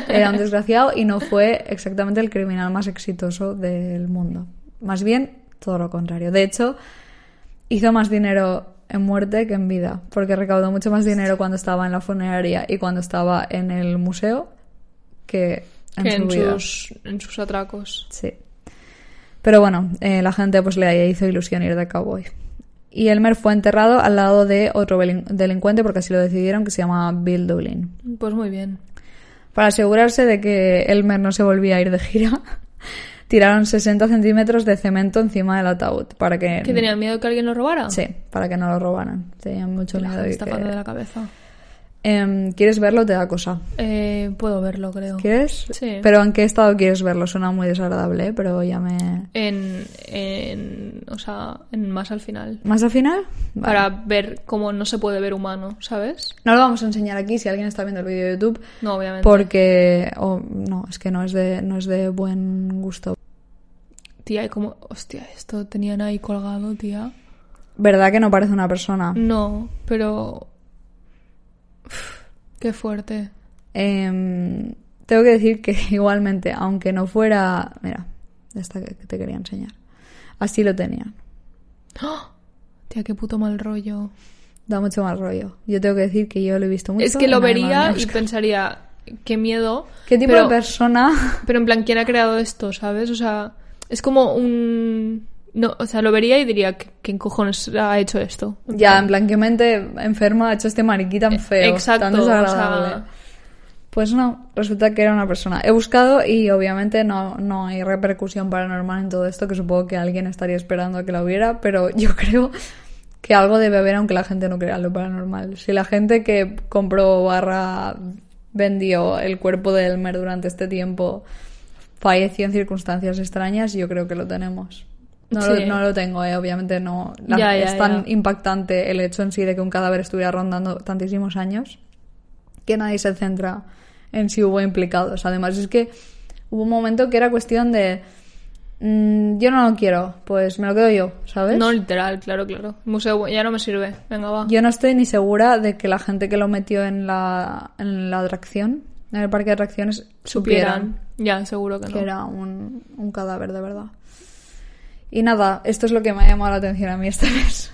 Era un desgraciado y no fue exactamente el criminal más exitoso del mundo. Más bien, todo lo contrario. De hecho, hizo más dinero en muerte que en vida, porque recaudó mucho más dinero cuando estaba en la funeraria y cuando estaba en el museo que en que su en vida. sus, en sus atracos. Sí. Pero bueno, eh, la gente pues le hizo ilusión ir de cowboy. Y Elmer fue enterrado al lado de otro delincuente, porque así lo decidieron, que se llama Bill Doolin. Pues muy bien. Para asegurarse de que Elmer no se volvía a ir de gira, tiraron 60 centímetros de cemento encima del ataúd para que... ¿Que tenían miedo que alguien lo robara? Sí, para que no lo robaran. Tenían mucho La miedo. gente está que- de la cabeza. Em, ¿Quieres verlo? Te da cosa. Eh, puedo verlo, creo. ¿Quieres? Sí. Pero ¿en qué estado quieres verlo? Suena muy desagradable, ¿eh? pero ya me... En, en. O sea, en más al final. ¿Más al final? Vale. Para ver cómo no se puede ver humano, ¿sabes? No lo vamos a enseñar aquí si alguien está viendo el vídeo de YouTube, No, obviamente. porque... o no, es que no es de, no es de buen gusto. Tía, y como. Hostia, esto tenían ahí colgado, tía. ¿Verdad que no parece una persona? No, pero. Qué fuerte. Em, tengo que decir que igualmente, aunque no fuera... Mira, esta que te quería enseñar. Así lo tenían. ¡Ah! Tía, qué puto mal rollo. Da mucho más rollo. Yo tengo que decir que yo lo he visto mucho. es que lo vería y pensaría, qué miedo. ¿Qué tipo pero, de persona? Pero en plan, ¿quién ha creado esto, sabes? O sea, es como un... No, o sea, lo vería y diría, ¿qué- ¿quién cojones ha hecho esto? Ya, en plan, ¿qué mente enferma ha hecho este mariquí tan feo? Eh, Exacto, Tan o desagradable. sea- Pues no, resulta que era una persona. He buscado y obviamente no, no hay repercusión paranormal en todo esto, que supongo que alguien estaría esperando a que la hubiera, pero yo creo que algo debe haber aunque la gente no crea lo paranormal. Si la gente que compró barra vendió el cuerpo de Elmer durante este tiempo falleció en circunstancias extrañas, yo creo que lo tenemos. No, Sí. lo, no lo tengo, eh, obviamente no. La- Ya, ya, es tan ya. impactante el hecho en sí de que un cadáver estuviera rondando tantísimos años que nadie se centra en si hubo implicados. Además, es que hubo un momento que era cuestión de. mm, yo no lo quiero, pues me lo quedo yo, ¿sabes? No literal, claro, claro. Museo ya no me sirve. Venga, va. Yo no estoy ni segura de que la gente que lo metió en la, en la atracción, en el parque de atracciones, supieran Ya, seguro que no. que era un, un cadáver de verdad. Y nada, esto es lo que me ha llamado la atención a mí esta vez.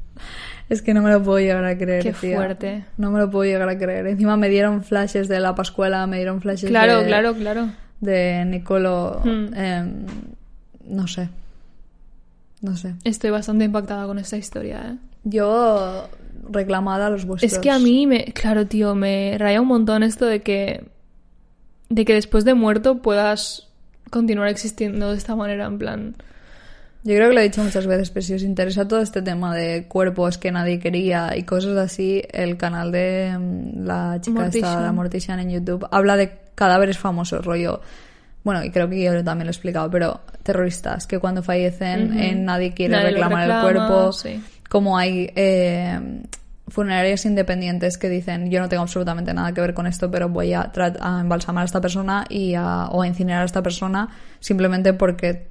es que no me lo puedo llegar a creer. Qué tía. fuerte. No me lo puedo llegar a creer. Encima me dieron flashes de la Pascuela, me dieron flashes Claro, de, claro, claro. de Nicolo. Hmm. em, no sé. No sé. Estoy bastante impactada con esta historia, ¿eh? Yo reclamada a los vuestros. Es que a mí, me, claro, tío, me raya un montón esto de que, de que después de muerto puedas continuar existiendo de esta manera, en plan... Yo creo que lo he dicho muchas veces, pero si os interesa todo este tema de cuerpos que nadie quería y cosas así, el canal de mm, la chica esta, Mortician. la Mortician en YouTube, habla de cadáveres famosos, rollo. Bueno, y creo que yo también lo he explicado, pero terroristas que cuando fallecen eh, nadie quiere Nadie reclamar reclama, el cuerpo. sí. Como hay eh, funerarias independientes que dicen yo no tengo absolutamente nada que ver con esto, pero voy a, a embalsamar a esta persona y a, o a incinerar a esta persona simplemente porque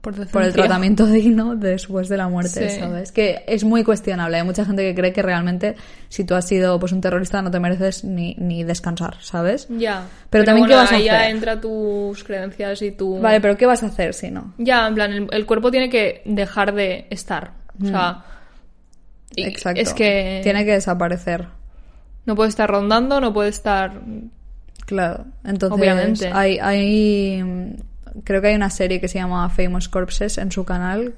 Por, por el tratamiento digno después de la muerte, Sí. ¿sabes? Que es muy cuestionable. Hay mucha gente que cree que realmente si tú has sido pues un terrorista no te mereces ni, ni descansar, ¿sabes? Ya. Pero también, ¿qué vas a ahí ya hacer? entra tus creencias y tu... Vale, pero ¿qué vas a hacer si no? Ya, en plan, el, el cuerpo tiene que dejar de estar. O sea... y Exacto. Es que... Tiene que desaparecer. No puede estar rondando, no puede estar... Claro. Entonces, Obviamente. hay, hay mm, creo que hay una serie que se llama Famous Corpses en su canal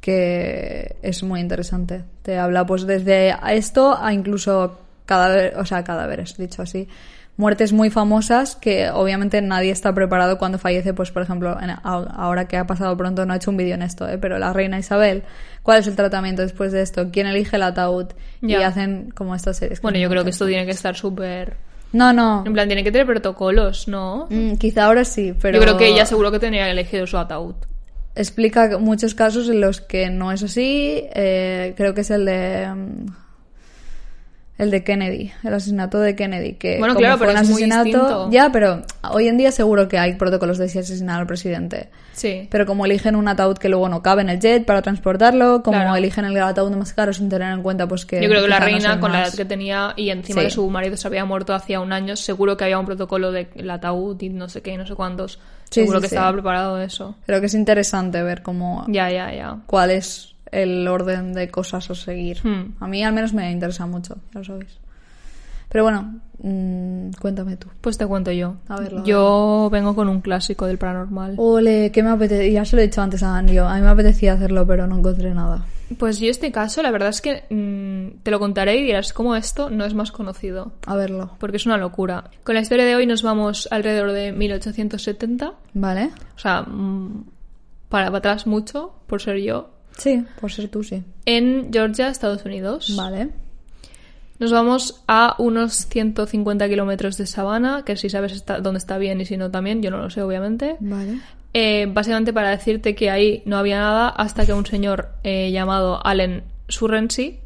que es muy interesante. Te habla pues desde esto a incluso cadáver, o sea, cadáveres, dicho así. Muertes muy famosas que obviamente nadie está preparado cuando fallece, pues por ejemplo, en- ahora que ha pasado pronto, no he hecho un vídeo en esto, ¿eh? pero la reina Isabel, ¿cuál es el tratamiento después de esto? ¿Quién elige el ataúd? Y hacen como estas series. Bueno, yo creo que esto tiene que estar súper... No, no. En plan, tiene que tener protocolos, ¿no? Mm, quizá ahora sí, pero... Yo creo que ella seguro que tenía elegido su ataúd. explica muchos casos en los que no es así. eh, creo que es el de. El de Kennedy, el asesinato de Kennedy, que Bueno, como claro, fue pero un es muy asesinato, distinto. ya, pero hoy en día seguro que hay protocolos de si asesinar al presidente. Sí. Pero como eligen un ataúd que luego no cabe en el jet para transportarlo, como Claro. eligen el ataúd más caro sin tener en cuenta pues que Yo creo que la no reina, con la edad que tenía y encima Sí. de su marido se había muerto hacía un año, seguro que había un protocolo de el ataúd y no sé qué, no sé cuántos. Sí, seguro sí, que estaba preparado eso. Creo que es interesante ver cómo Ya, ya, ya. cuál es el orden de cosas a seguir. Hmm. A mí al menos me interesa mucho, ya lo sabéis. Pero bueno, mm, cuéntame tú. Pues te cuento yo. A verlo, a yo vengo con un clásico del paranormal. Ole, ¿qué me apetece? Ya se lo he dicho antes a Anio. A mí me apetecía hacerlo, pero no encontré nada. Pues yo este caso, la verdad es que mm, te lo contaré y dirás cómo esto no es más conocido. A verlo. Porque es una locura. Con la historia de hoy nos vamos alrededor de 1870. ¿Vale? O sea, mm, para, para atrás mucho, por ser yo. Sí, por ser tú, sí. En Georgia, Estados Unidos. Vale. Nos vamos a unos 150 kilómetros de sabana, que si sabes está- dónde está bien y si no también, yo no lo sé obviamente. Vale. Eh, básicamente para decirte que ahí no había nada hasta que un señor eh, llamado Allen Surrency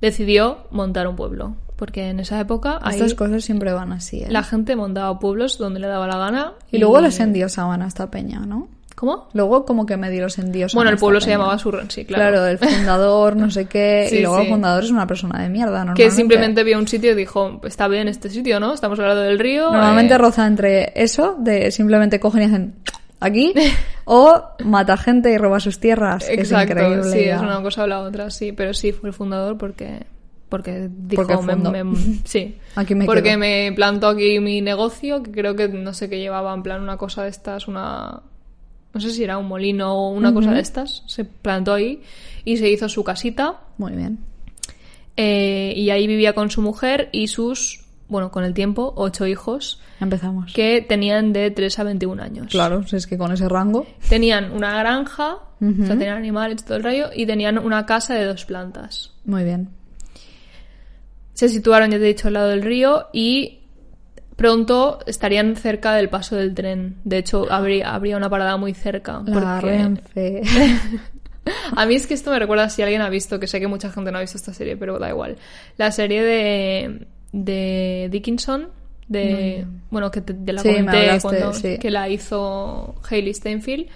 decidió montar un pueblo. Porque en esa época ahí Estas cosas siempre van así, ¿eh? la gente montaba pueblos donde le daba la gana. Y luego les endiosaban a esta peña, ¿no? ¿Cómo? Luego como que medio los endiosan Bueno, el pueblo se llamaba Surrency, Claro. claro. el fundador, no sé qué. Sí, y luego sí. el fundador es una persona de mierda, normalmente. Que simplemente vio un sitio y dijo, está bien este sitio, ¿no? Estamos hablando del río. Normalmente eh, roza entre eso, de simplemente cogen y hacen aquí, o mata gente y roba sus tierras. que Exacto, es increíble. sí, ya. es una cosa o la otra, sí. Pero sí, fue el fundador porque... Porque dijo, Porque me- me- sí. Aquí me porque quedo. me plantó aquí mi negocio, que creo que no sé qué llevaba, en plan una cosa de estas, una... No sé si era un molino o una cosa de estas. Se plantó ahí y se hizo su casita. Muy bien. eh, y ahí vivía con su mujer y sus, bueno, con el tiempo, ocho hijos, Empezamos. que tenían de 3 a 21 años. Claro, si es que con ese rango. Tenían una granja, o sea, tenían animales, todo el rayo, y tenían una casa de dos plantas. Muy bien. Se situaron, ya te he dicho, al lado del río y pronto estarían cerca del paso del tren. De hecho, habría, habría una parada muy cerca. La porque- Renfe. A mí es que esto me recuerda si alguien ha visto, que sé que mucha gente no ha visto esta serie, pero da igual. La serie de, de Dickinson, de, bueno, que te, de la Sí, me comenté hablaste, cuando, sí. que la hizo Hailey Steinfeld.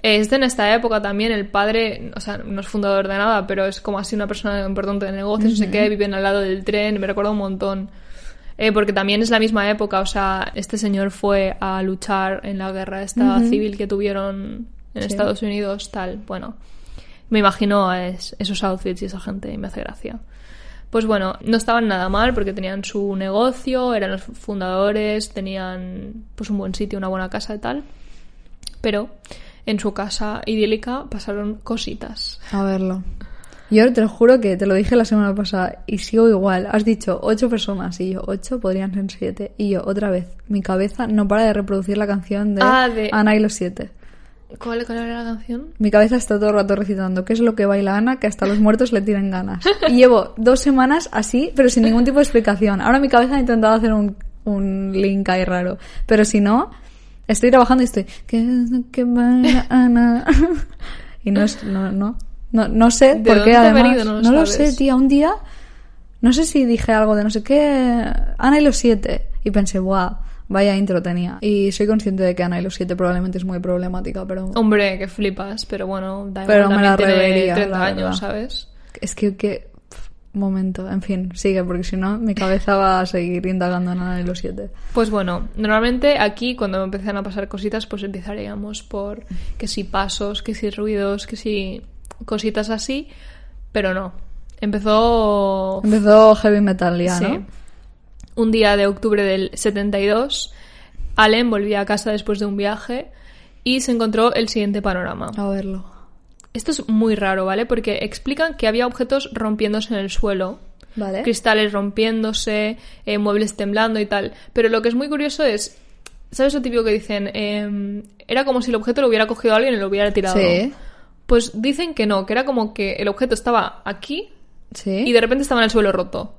Es de en esta época también, el padre, o sea, no es fundador de nada, pero es como así una persona importante de negocios, no sé qué, viven al lado del tren, me recuerda un montón. Eh, porque también es la misma época, o sea, este señor fue a luchar en la guerra esta civil que tuvieron en Sí. Estados Unidos, tal, bueno. Me imagino a es- esos outfits y esa gente y me hace gracia. Pues bueno, no estaban nada mal porque tenían su negocio, eran los fundadores, tenían pues un buen sitio, una buena casa y tal. Pero en su casa idílica pasaron cositas. A verlo. Yo te lo juro que te lo dije la semana pasada y sigo igual. Has dicho ocho personas y yo ocho podrían ser siete. Y yo otra vez, mi cabeza no para de reproducir la canción de, Ah, de- Ana y los siete. ¿Cuál, cuál era la canción? Mi cabeza está todo el rato recitando qué es lo que baila Ana, que hasta los muertos le tienen ganas. Y llevo dos semanas así, pero sin ningún tipo de explicación. Ahora mi cabeza ha intentado hacer un, un link ahí raro. Pero si no, estoy trabajando y estoy... ¿Qué es lo que baila Ana? Y no es... No, no, no, no sé ¿De por dónde qué además... No No, lo sabes. sé, tía. Un día... No sé si dije algo de no sé qué... Ana y los siete. Y pensé, guau, vaya intro tenía. Y soy consciente de que Ana y los siete probablemente es muy problemática, pero... Hombre, que flipas, pero bueno, da Pero igual, me la revería, 30 la años. ¿sabes? Es que, que momento, en fin, sigue, porque si no, mi cabeza va a seguir indagando en Ana y los siete. Pues bueno, normalmente aquí cuando empiezan a pasar cositas, pues empezaríamos por que si pasos, que si ruidos, que si cositas así, pero no. Empezó Empezó heavy metal ya, sí, ¿no? un día de octubre del 72. Allen volvía a casa después de un viaje y se encontró el siguiente panorama. A verlo. Esto es muy raro, ¿vale? Porque explican que había objetos rompiéndose en el suelo. Vale. cristales rompiéndose, eh, muebles temblando y tal. Pero lo que es muy curioso es, ¿sabes lo típico que dicen? Eh, era como si el objeto lo hubiera cogido alguien y lo hubiera tirado. Sí. Pues dicen que no, que era como que el objeto estaba aquí Sí. y de repente estaba en el suelo roto.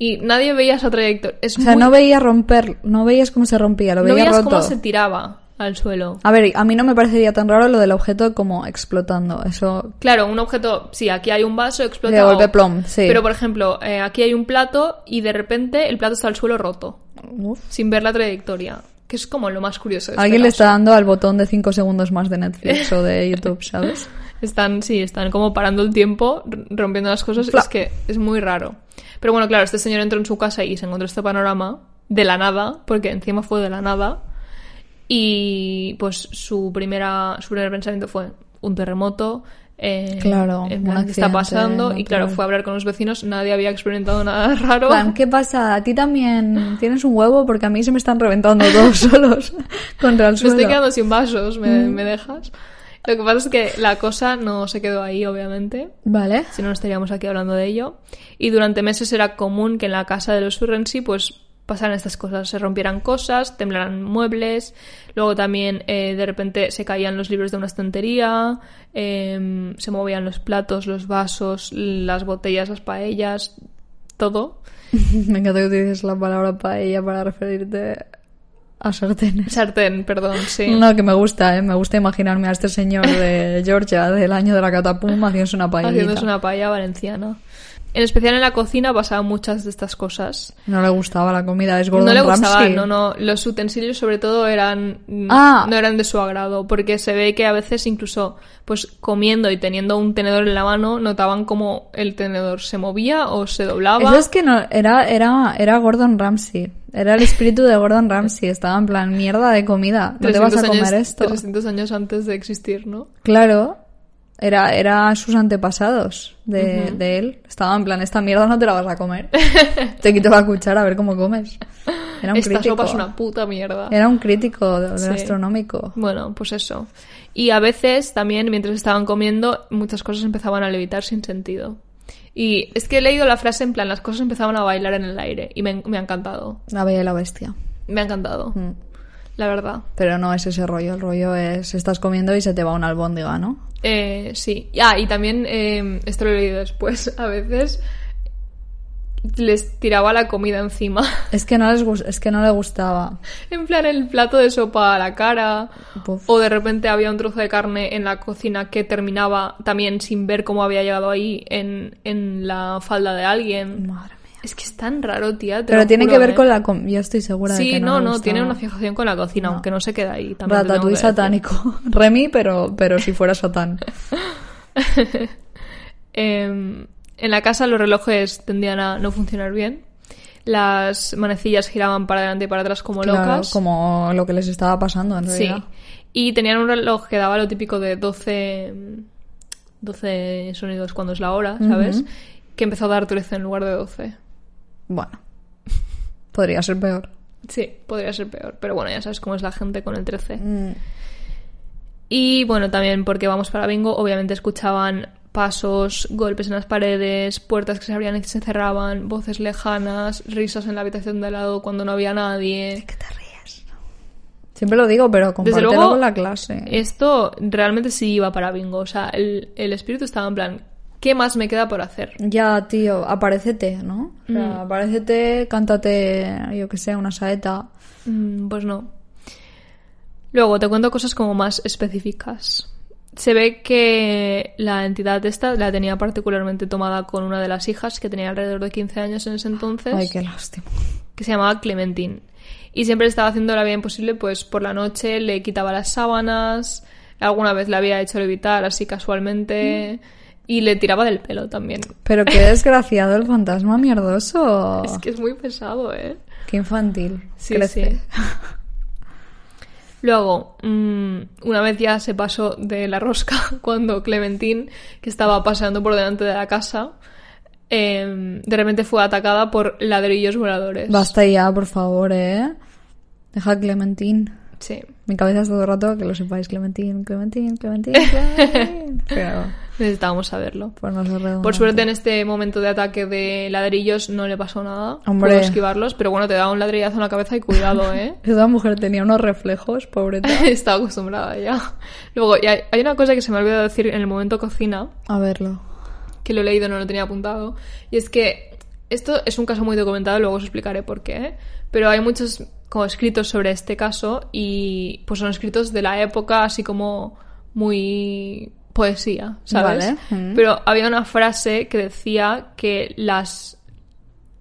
Y nadie veía esa trayectoria. Es O sea, muy- no veías romper, no veías cómo se rompía, lo no veías veías roto. cómo se tiraba al suelo. A ver, a mí no me parecería tan raro lo del objeto como explotando. Eso Claro, un objeto, sí, aquí hay un vaso, explota. De golpe plom, sí. Pero, por ejemplo, eh, aquí hay un plato y de repente el plato está al suelo roto, Uf. sin ver la trayectoria. Que es como lo más curioso. de este Alguien le caso. está dando al botón de 5 segundos más de Netflix o de YouTube, ¿sabes? Están, sí, están como parando el tiempo, rompiendo las cosas. Fla. Es que es muy raro. Pero bueno, claro, este señor entró en su casa y se encontró este panorama de la nada, porque encima fue de la nada. Y pues su primera, su primer pensamiento fue un terremoto. eh, Claro, en un plan, ¿qué está pasando? Y claro, fue a hablar con los vecinos, nadie había experimentado nada raro. plan, ¿qué pasa? ¿A ti también tienes un huevo? Porque a mí se me están reventando todos solos contra el Me suelo. estoy quedando sin vasos, ¿me, Mm. me dejas? Lo que pasa es que la cosa no se quedó ahí, obviamente. Vale. si no no estaríamos aquí hablando de ello. Y durante meses era común que en la casa de los Surrency pues pasaran estas cosas, se rompieran cosas, temblaran muebles, luego también eh, de repente se caían los libros de una estantería, em, se movían los platos, los vasos, las botellas, las paellas, todo. Me encanta que utilices la palabra paella para referirte a sartenes. Sartén, perdón, sí. No, que me gusta, ¿eh? Me gusta imaginarme a este señor de Georgia del año de la catapum haciéndose una paellita. Haciéndose una paella valenciana. En especial en la cocina pasaban muchas de estas cosas. No le gustaba la comida, es Gordon no le gustaba, Ramsay. no, no. Los utensilios sobre todo eran Ah. no eran de su agrado, porque se ve que a veces incluso pues comiendo y teniendo un tenedor en la mano notaban como el tenedor se movía o se doblaba. Eso es que no, era, era, era Gordon Ramsay. Era el espíritu de Gordon Ramsay. Estaba en plan, mierda de comida. No te vas a 300 comer años, esto. 300 años antes de existir, ¿no? Claro. Era, era sus antepasados de, de él. Estaba en plan, esta mierda no te la vas a comer. te quito la cuchara a ver cómo comes. Era un Esta crítico. sopa es una puta mierda. Era un crítico de- Sí. gastronómico. Bueno, pues eso. Y a veces también, mientras estaban comiendo, muchas cosas empezaban a levitar sin sentido. Y es que he leído la frase en plan, las cosas empezaban a bailar en el aire. Y me, me ha encantado. La bella y la bestia. Me ha encantado. Mm. La verdad. Pero no es ese rollo. El rollo es, estás comiendo y se te va una albóndiga, ¿no? Eh, sí. Ah, y también, eh, esto lo he leído después, a veces les tiraba la comida encima. Es que no les es que no le gustaba. en plan, el plato de sopa a la cara. O de repente había un trozo de carne en la cocina que terminaba también sin ver cómo había llegado ahí en, en la falda de alguien. Madre. Es que es tan raro, tía. te Pero tiene juro, que ver ¿eh? con la com- Yo estoy segura de Sí, que no, le no, gustaba. tiene una fijación con la cocina, No. aunque no se queda ahí. también Ratatouille satánico. Remy, pero, pero si fuera satán. Eh, en la casa los relojes tendían a no funcionar bien. Las manecillas giraban para adelante y para atrás como Claro, locas. como lo que les estaba pasando en Sí. realidad. Y tenían un reloj que daba lo típico de 12, 12 sonidos cuando es la hora, ¿sabes? Que empezó a dar 13 en lugar de 12. Bueno. Podría ser peor. Sí, podría ser peor. Pero bueno, ya sabes cómo es la gente con el 13. Mm, Y bueno, también porque vamos para bingo, obviamente escuchaban pasos, golpes en las paredes, puertas que se abrían y se cerraban, voces lejanas, risas en la habitación de al lado cuando no había nadie. que te ríes. Siempre lo digo, pero compártelo luego, con la clase. Esto realmente sí iba para bingo. O sea, el, el espíritu estaba en plan, ¿qué más me queda por hacer? Ya, tío, aparécete, ¿no? O sea, Mm. aparécete, cántate, yo que sé, una saeta. Mm, Pues no. Luego te cuento cosas como más específicas. Se ve que la entidad esta la tenía particularmente tomada con una de las hijas que tenía alrededor de 15 años en ese entonces, Ay, qué lástima. que se llamaba Clementine. Y siempre estaba haciendo la vida imposible, pues por la noche le quitaba las sábanas, alguna vez le había hecho levitar así casualmente y le tiraba del pelo también. Pero qué desgraciado el fantasma mierdoso. Es que es muy pesado, ¿eh? Qué infantil. Sí, Crece. sí. Luego, mm, una vez ya se pasó de la rosca cuando Clementine, que estaba paseando por delante de la casa, em, de repente fue atacada por ladrillos voladores. Basta ya, por favor, ¿eh? Deja a Clementine. Sí. Mi cabeza está todo el rato, que lo sepáis, Clementine, Clementine, Clementine. Pero, Necesitábamos saberlo. no. Por suerte en este momento de ataque de ladrillos no le pasó nada. Hombre. Pudo esquivarlos, pero bueno, te da un ladrillazo en la cabeza y cuidado, ¿eh? Esa mujer tenía unos reflejos, pobreta. Estaba acostumbrada ya. Luego, y hay, hay una cosa que se me ha olvidado decir en el momento cocina, A verlo. que lo he leído, no lo tenía apuntado. Y es que esto es un caso muy documentado, luego os explicaré por qué. Pero hay muchos como escritos sobre este caso y pues son escritos de la época así como muy poesía, ¿sabes? Vale, mm. Pero había una frase que decía que las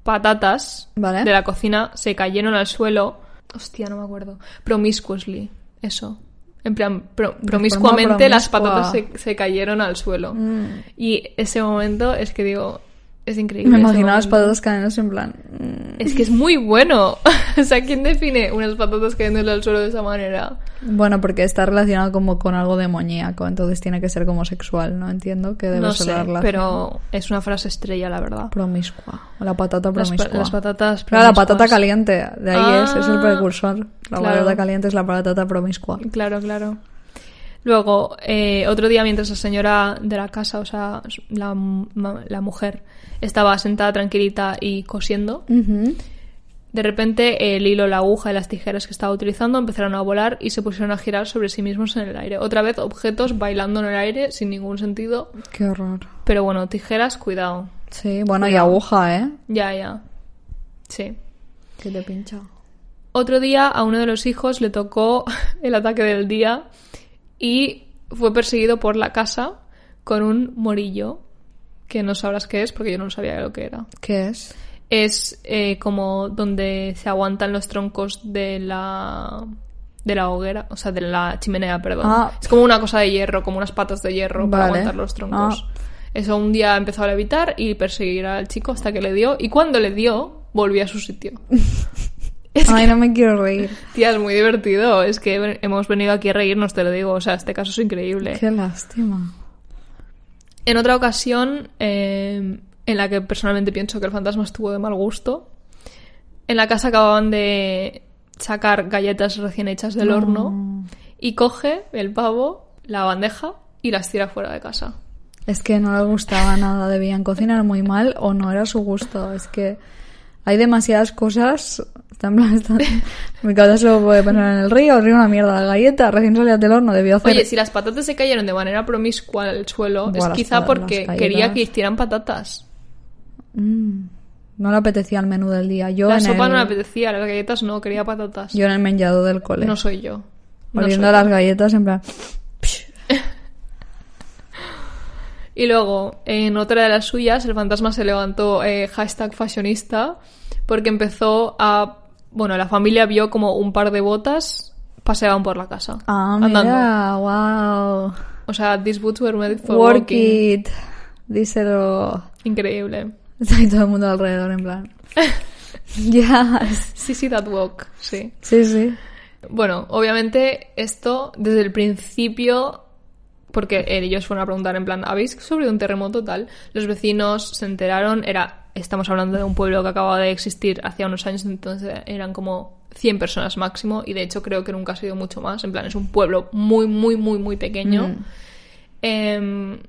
patatas Vale. de la cocina se cayeron al suelo. Hostia, no me acuerdo. Promiscuously, eso. En plan, pro- promiscuamente las patatas se, se cayeron al suelo. Mm. Y ese momento es que digo, es increíble. Me imaginaba las patatas cayéndose en plan... mm. Es que es muy bueno. o sea, ¿quién define unas patatas cayéndole al suelo de esa manera? Bueno, porque está relacionado como con algo demoníaco, entonces tiene que ser como sexual, ¿no? Entiendo que debe no ser sé, la relación. pero es una frase estrella, la verdad. Promiscua. La patata Las, pa- promiscua. las patatas Claro, la promiscuas. patata caliente, de ahí es, es el Ah, precursor. La claro. patata caliente es la patata promiscua. Claro, claro. Luego, eh, otro día mientras la señora de la casa, o sea, la, la mujer, estaba sentada tranquilita y cosiendo, de repente el hilo, la aguja y las tijeras que estaba utilizando empezaron a volar y se pusieron a girar sobre sí mismos en el aire. Otra vez objetos bailando en el aire sin ningún sentido. Qué horror. Pero bueno, tijeras, cuidado. Sí, bueno, y aguja, ¿eh? Ya, ya. Sí. Que te pincha. Otro día a uno de los hijos le tocó el ataque del día y fue perseguido por la casa con un morillo que no sabrás qué es porque yo no sabía lo que era. ¿Qué es? Es eh, como donde se aguantan los troncos de la de la hoguera, o sea, de la chimenea, perdón. Ah. Es como una cosa de hierro, como unas patas de hierro para aguantar los troncos. Ah. Eso un día empezó a levitar y perseguir al chico hasta que le dio. Y cuando le dio, volvió a su sitio. Es Ay, no me quiero reír. Tía, es muy divertido. Es que hemos venido aquí a reírnos, te lo digo. O sea, este caso es increíble. Qué lástima. En otra ocasión, eh, en la que personalmente pienso que el fantasma estuvo de mal gusto, en la casa acababan de sacar galletas recién hechas del horno y coge el pavo, la bandeja y las tira fuera de casa. Es que no le gustaba nada, debían cocinar muy mal o no era su gusto. Es que hay demasiadas cosas. Está- Mi cabeza solo puede pensar en el río, el río una mierda, la galleta recién salida del horno, debió hacer... Oye, si las patatas se cayeron de manera promiscua al suelo, Buah, es quizá porque quería que hicieran patatas. Mm, no le apetecía el menú del día. Yo la en sopa el, no me apetecía, las galletas no, quería patatas. Yo en el menjado del cole. No soy yo. No Oliendo las galletas en plan... Y luego, en otra de las suyas, el fantasma se levantó eh, hashtag fashionista porque empezó a... Bueno, la familia vio como un par de botas paseaban por la casa. Ah, andando. mira, wow. O sea, these boots were made for Work walking. it. Díselo. Increíble. Está ahí todo el mundo alrededor en plan... yes. Sí, sí, that walk. Sí. Sí, sí. Bueno, obviamente esto desde el principio, porque ellos fueron a preguntar en plan, ¿habéis sufrido un terremoto tal? Los vecinos se enteraron, era, estamos hablando de un pueblo que acababa de existir hacía unos años, entonces eran como 100 personas máximo y de hecho creo que nunca ha sido mucho más, en plan es un pueblo muy, muy, muy, muy pequeño. Mm. Em,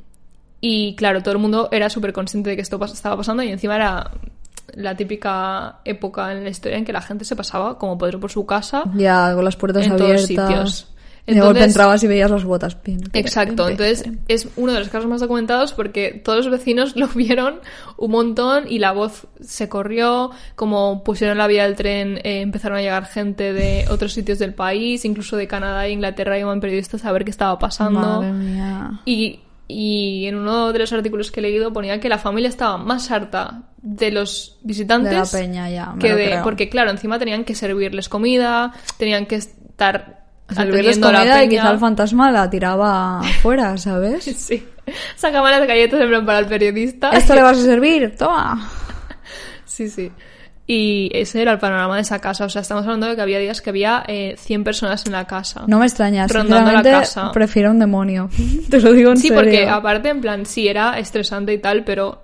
y claro, todo el mundo era súper consciente de que esto pas- estaba pasando y encima era la típica época en la historia en que la gente se pasaba como poder por su casa Ya, con las puertas En todos abiertas. sitios. Y de golpe Entonces- entrabas y veías las botas. Pin, pin, Exacto, pin, entonces es uno de los casos más documentados porque todos los vecinos lo vieron un montón y la voz se corrió, como pusieron la vía del tren, eh, empezaron a llegar gente de otros sitios del país, incluso de Canadá e Inglaterra iban periodistas a ver qué estaba pasando. Madre mía. Y, y en uno de los artículos que he leído ponía que la familia estaba más harta de los visitantes De la peña, ya. me que lo de, creo. porque claro, encima tenían que servirles comida, tenían que estar Servirles atendiendo a la comida y quizá el fantasma la tiraba afuera, ¿sabes? Sí. Sacaban las galletas en plan para el periodista. ¿Esto le vas a servir? Toma. Sí, sí. Y ese era el panorama de esa casa. O sea, estamos hablando de que había días que había eh, 100 personas en la casa. No me extraña, Rondando la casa. prefiero un demonio. Te lo digo en sí, serio. porque aparte, en plan, sí era estresante y tal, pero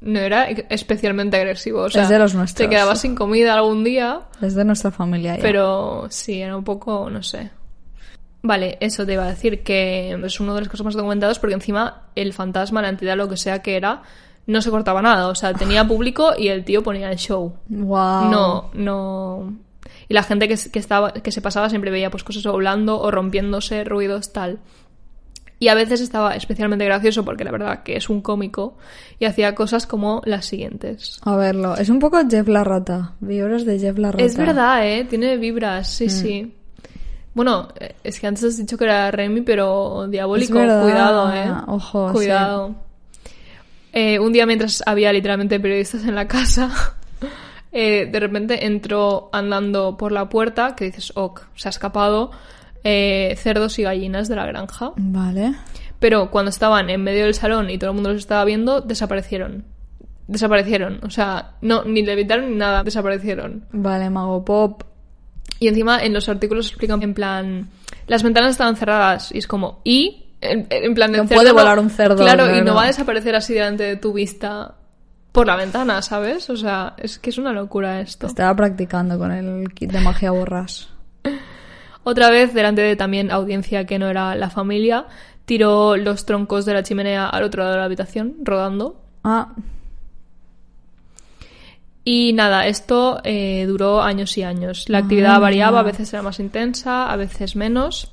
no era especialmente agresivo. O sea, Es de los nuestros. te quedabas sin comida algún día, Es de nuestra familia ya. pero sí, era un poco, no sé. Vale, eso te iba a decir que es uno de los casos más documentados porque encima el fantasma, la entidad, lo que sea que era, no se cortaba nada. O sea, tenía público y el tío ponía el show. Wow. No, no. Y la gente que, que estaba, que se pasaba siempre veía pues cosas volando o rompiéndose, ruidos, tal. Y a veces estaba especialmente gracioso porque la verdad que es un cómico y hacía cosas como las siguientes. A verlo. Es un poco Jeff la rata. Vibras de Jeff la rata. Es verdad, ¿eh? Tiene vibras, sí, Mm. sí. Bueno, es que antes has dicho que era Remy, pero diabólico. Cuidado, ¿eh? Ojo, Cuidado. Eh, un día mientras había literalmente periodistas en la casa, eh, de repente entró andando por la puerta, que dices, ok, se ha escapado, eh, cerdos y gallinas de la granja. Vale. Pero cuando estaban en medio del salón y todo el mundo los estaba viendo, desaparecieron. Desaparecieron. O sea, no, ni levitaron ni nada, desaparecieron. Vale, Mago Pop. Y encima en los artículos explican en plan, las ventanas estaban cerradas y es como, ¿y? En, en plan de No puede volar un cerdo, Claro, y claro. no va a desaparecer así delante de tu vista por la ventana, ¿sabes? O sea, es que es una locura esto. Estaba practicando con el kit de magia borras. Otra vez, delante de también audiencia que no era la familia, tiró los troncos de la chimenea al otro lado de la habitación, rodando. Ah, Y nada, esto eh, duró años y años. La actividad Ah, variaba, a veces era más intensa, a veces menos,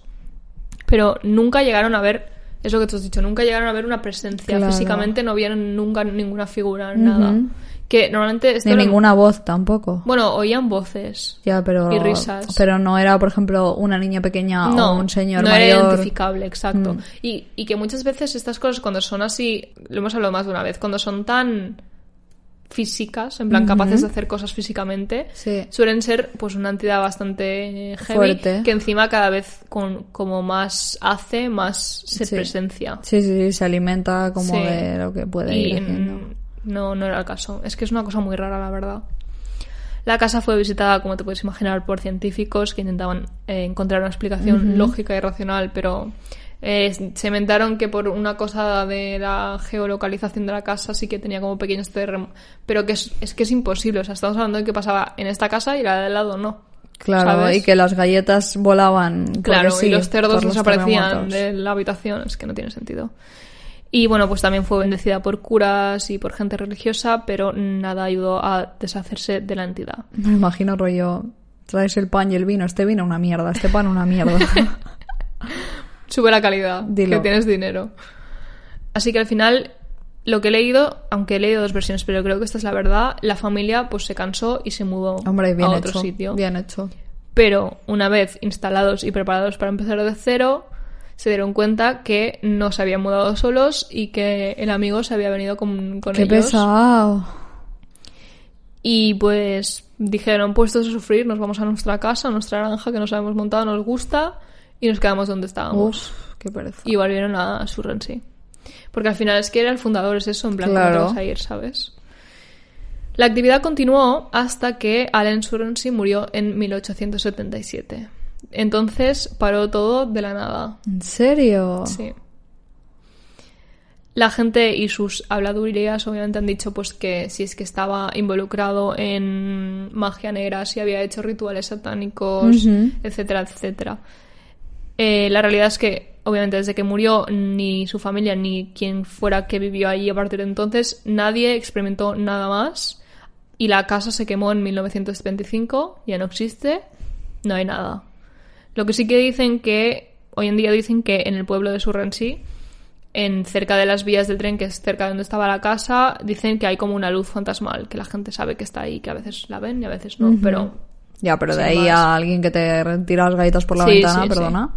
pero nunca llegaron a ver, es lo que tú has dicho, nunca llegaron a ver una presencia. Claro. Físicamente no vieron nunca ninguna figura, nada. Que normalmente... esto Ni ninguna voz tampoco. Bueno, oían voces. Ya, pero. Y risas. Pero no era, por ejemplo, una niña pequeña no, o un señor no era mayor. Mm. identificable, exacto. Y, y que muchas veces estas cosas cuando son así, lo hemos hablado más de una vez, cuando son tan físicas, en plan capaces de hacer cosas físicamente, Sí. suelen ser pues una entidad bastante heavy Fuerte. que encima cada vez con como más hace, más se Sí. presencia. Sí, sí, sí, se alimenta como de lo que puede Y ir haciendo. no, no era el caso. Es que es una cosa muy rara, la verdad. La casa fue visitada, como te puedes imaginar, por científicos que intentaban eh, encontrar una explicación lógica y racional, pero eh, que por una cosa de la geolocalización de la casa sí que tenía como pequeños terremotos. Pero que es, es que es imposible. O sea, estamos hablando de que pasaba en esta casa y la de al lado no. Claro, ¿sabes? y que las galletas volaban. Claro, sí, y los cerdos los desaparecían terremotos. de la habitación, es que no tiene sentido. Y bueno, pues también fue bendecida por curas y por gente religiosa, pero nada ayudó a deshacerse de la entidad. Me imagino rollo. Traes el pan y el vino. Este vino una mierda, este pan una mierda. Sube la calidad, Dilo. que tienes dinero. Así que al final, lo que he leído, aunque he leído dos versiones, pero creo que esta es la verdad, la familia pues se cansó y se mudó Hombre, bien a otro hecho. sitio. Bien hecho. Pero una vez instalados y preparados para empezar de cero, se dieron cuenta que no se habían mudado solos y que el amigo se había venido con, con Qué ellos. pesado. Y pues dijeron, puestos a sufrir, nos vamos a nuestra casa, a nuestra granja que nos habíamos montado, nos gusta, y nos quedamos donde estábamos. Uf, qué pereza. Y volvieron a Surrensea. Porque al final es que era el fundador, es eso, en plan, Claro. ¿cómo te vas a ir, sabes? La actividad continuó hasta que Allen Surrensea murió en 1877. Entonces paró todo de la nada. ¿En serio? Sí. La gente y sus habladurías obviamente han dicho pues que si es que estaba involucrado en magia negra, si había hecho rituales satánicos, etcétera, etcétera. Eh, la realidad es que obviamente desde que murió ni su familia ni quien fuera que vivió allí a partir de entonces nadie experimentó nada más y la casa se quemó en 1925, ya no existe, no hay nada. Lo que sí que dicen que, hoy en día dicen que en el pueblo de Surrensea, en cerca de las vías del tren, que es cerca de donde estaba la casa, dicen que hay como una luz fantasmal, que la gente sabe que está ahí, que a veces la ven y a veces no, pero Ya, pero de ahí más. a alguien que te tira las galletas por la Sí, ventana, sí, perdona.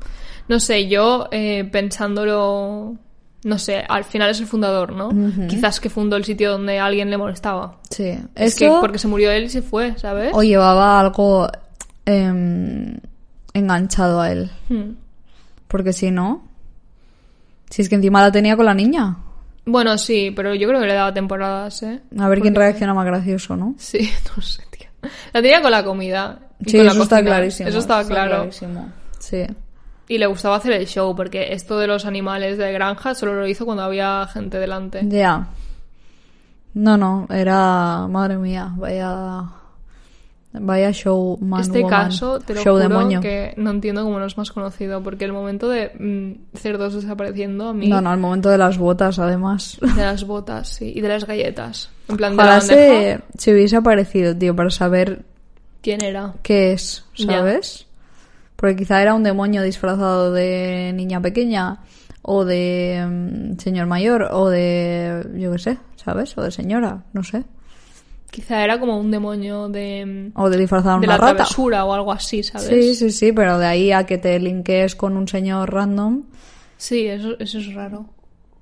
no sé, yo eh, pensándolo, no sé, al final es el fundador, ¿no? Quizás que fundó el sitio donde alguien le molestaba. Sí. Es Eso que porque se murió él y se fue, ¿sabes? o llevaba algo em, enganchado a él. Hmm. Porque si no... Si es que encima la tenía con la niña. Bueno, sí, pero yo creo que le daba temporadas, ¿eh? A ver quién reacciona más gracioso, ¿no? Sí, no sé. La tenía con la comida. y Sí, con la eso está clarísimo. Eso estaba claro. clarísimo. Sí. Y le gustaba hacer el show, porque esto de los animales de granja solo lo hizo cuando había gente delante. Ya. No, no, era... Madre mía, vaya... Vaya show man este woman. caso, te lo show juro demonio. que no entiendo cómo no es más conocido, porque el momento de mm, cerdos desapareciendo a mí, No, no, al momento de las botas, además. de las botas, sí, y de las galletas. En plan, de la Ojalá bandeja, se, se hubiese aparecido, tío, para saber ¿quién era? qué es. ¿sabes? Porque quizá era un demonio disfrazado de niña pequeña, o de mm, señor mayor, o de, yo qué sé, ¿sabes? O de señora, no sé. Quizá era como un demonio de, O de disfrazar de una la rata. travesura o algo así, ¿sabes? Sí, sí, sí, pero de ahí a que te linkees con un señor random, Sí, eso, eso es raro.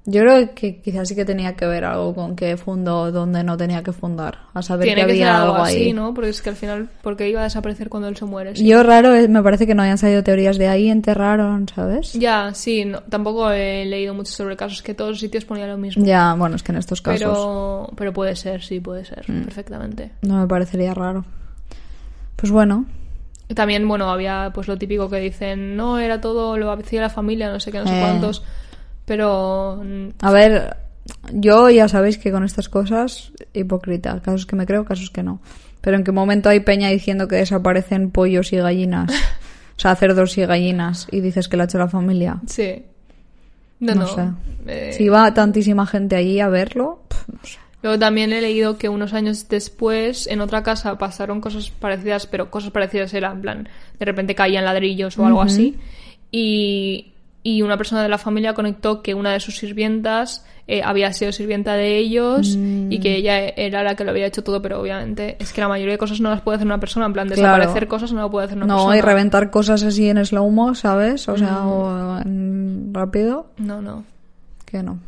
Yo creo que quizás sí que tenía que ver algo con que fundó donde no tenía que fundar, a saber Tiene que que ser había algo algo así, ahí. ¿no? Porque es que al final, porque iba a desaparecer cuando él se muere. sí. Yo raro, es- me parece que no hayan salido teorías de ahí enterraron, ¿sabes? Ya, sí, no- tampoco he leído mucho sobre casos que todos los sitios ponían lo mismo. Ya, bueno, es que en estos casos pero, pero puede ser, sí, puede ser, Mm. perfectamente. no me parecería raro. Pues bueno, También, bueno, había pues lo típico que dicen, no, era todo, lo hacía la familia, no sé qué, no sé Eh. cuántos. Pero a ver, yo ya sabéis que con estas cosas, hipócrita, casos que me creo, casos que no. Pero en qué momento hay peña diciendo que desaparecen pollos y gallinas, o sea, cerdos y gallinas, y dices que la ha hecho la familia. sí. No, No no. sé. eh, Si va tantísima gente allí a verlo, pf, no sé. Luego también he leído que unos años después en otra casa pasaron cosas parecidas, pero cosas parecidas eran, en plan, de repente caían ladrillos o algo así. Y, y una persona de la familia conectó que una de sus sirvientas eh, había sido sirvienta de ellos Mm. y que ella era la que lo había hecho todo, pero obviamente es que la mayoría de cosas no las puede hacer una persona, en plan desaparecer Claro. cosas no lo puede hacer una No, persona. y reventar cosas así en slow-mo, ¿sabes? O sea, Mm. o en rápido, No, no. que no.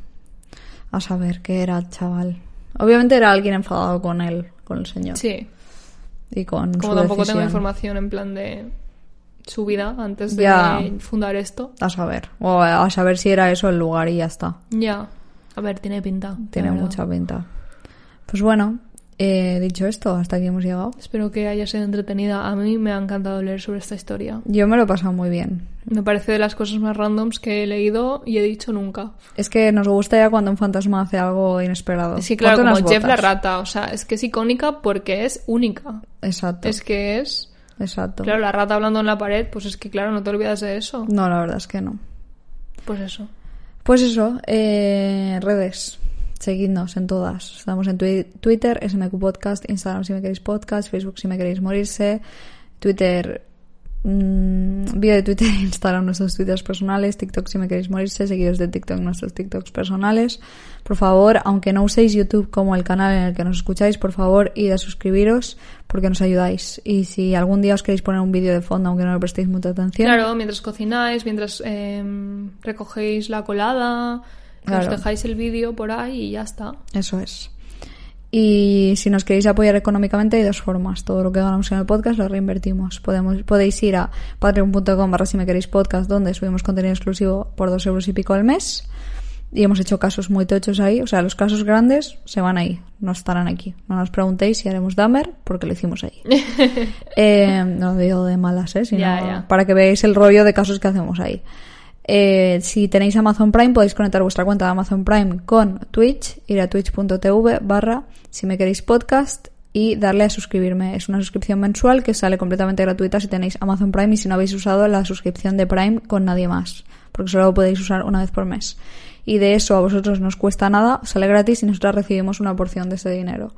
A saber qué era, chaval. Obviamente era alguien enfadado con él, con el señor. Sí. Y con Como su tampoco tengo decisión. información en plan de su vida antes de Ya. fundar esto. A saber. O a saber si era eso el lugar y ya está. Ya. A ver, tiene pinta. Tiene mucha pinta. Pues bueno, eh, dicho esto, hasta aquí hemos llegado. Espero que haya sido entretenida. A mí me ha encantado leer sobre esta historia. Yo me lo he pasado muy bien. Me parece de las cosas más randoms que he leído y he dicho nunca. Es que nos gusta ya cuando un fantasma hace algo inesperado. Sí, claro, como Jeff la rata. O sea, es que es icónica porque es única. Exacto. Es que es... Exacto. Claro, la rata hablando en la pared, pues es que, claro, no te olvidas de eso. No, la verdad es que no. Pues eso. Pues eso, eh, redes. Seguidnos en todas. Estamos en twi- Twitter, SMQ Podcast, Instagram si me queréis podcast, Facebook si me queréis morirse, Twitter, mm, vídeo de Twitter, Instagram nuestros Twitters personales, TikTok si me queréis morirse, seguidos de TikTok nuestros TikToks personales. Por favor, aunque no uséis YouTube como el canal en el que nos escucháis, por favor, id a suscribiros porque nos ayudáis. Y si algún día os queréis poner un vídeo de fondo, aunque no le prestéis mucha atención, Claro, mientras cocináis, mientras em, recogéis la colada, Claro. os dejáis el vídeo por ahí y ya está. Eso es. Y si nos queréis apoyar económicamente hay dos formas. Todo lo que ganamos en el podcast lo reinvertimos. Podemos, podéis ir a patreon.com barra si me queréis podcast donde subimos contenido exclusivo por dos euros y pico al mes. Y hemos hecho casos muy tochos ahí. O sea, los casos grandes se van ahí. No estarán aquí. No nos preguntéis si haremos Dahmer porque lo hicimos ahí. Eh, no digo de malas, ¿eh? Sino para que veáis el rollo de casos que hacemos ahí. Eh, si tenéis Amazon Prime, podéis conectar vuestra cuenta de Amazon Prime con Twitch, ir a twitch.tv barra si me queréis podcast y darle a suscribirme. Es una suscripción mensual que sale completamente gratuita si tenéis Amazon Prime y si no habéis usado la suscripción de Prime con nadie más, porque solo lo podéis usar una vez por mes. Y de eso a vosotros no os cuesta nada, sale gratis y nosotros recibimos una porción de ese dinero.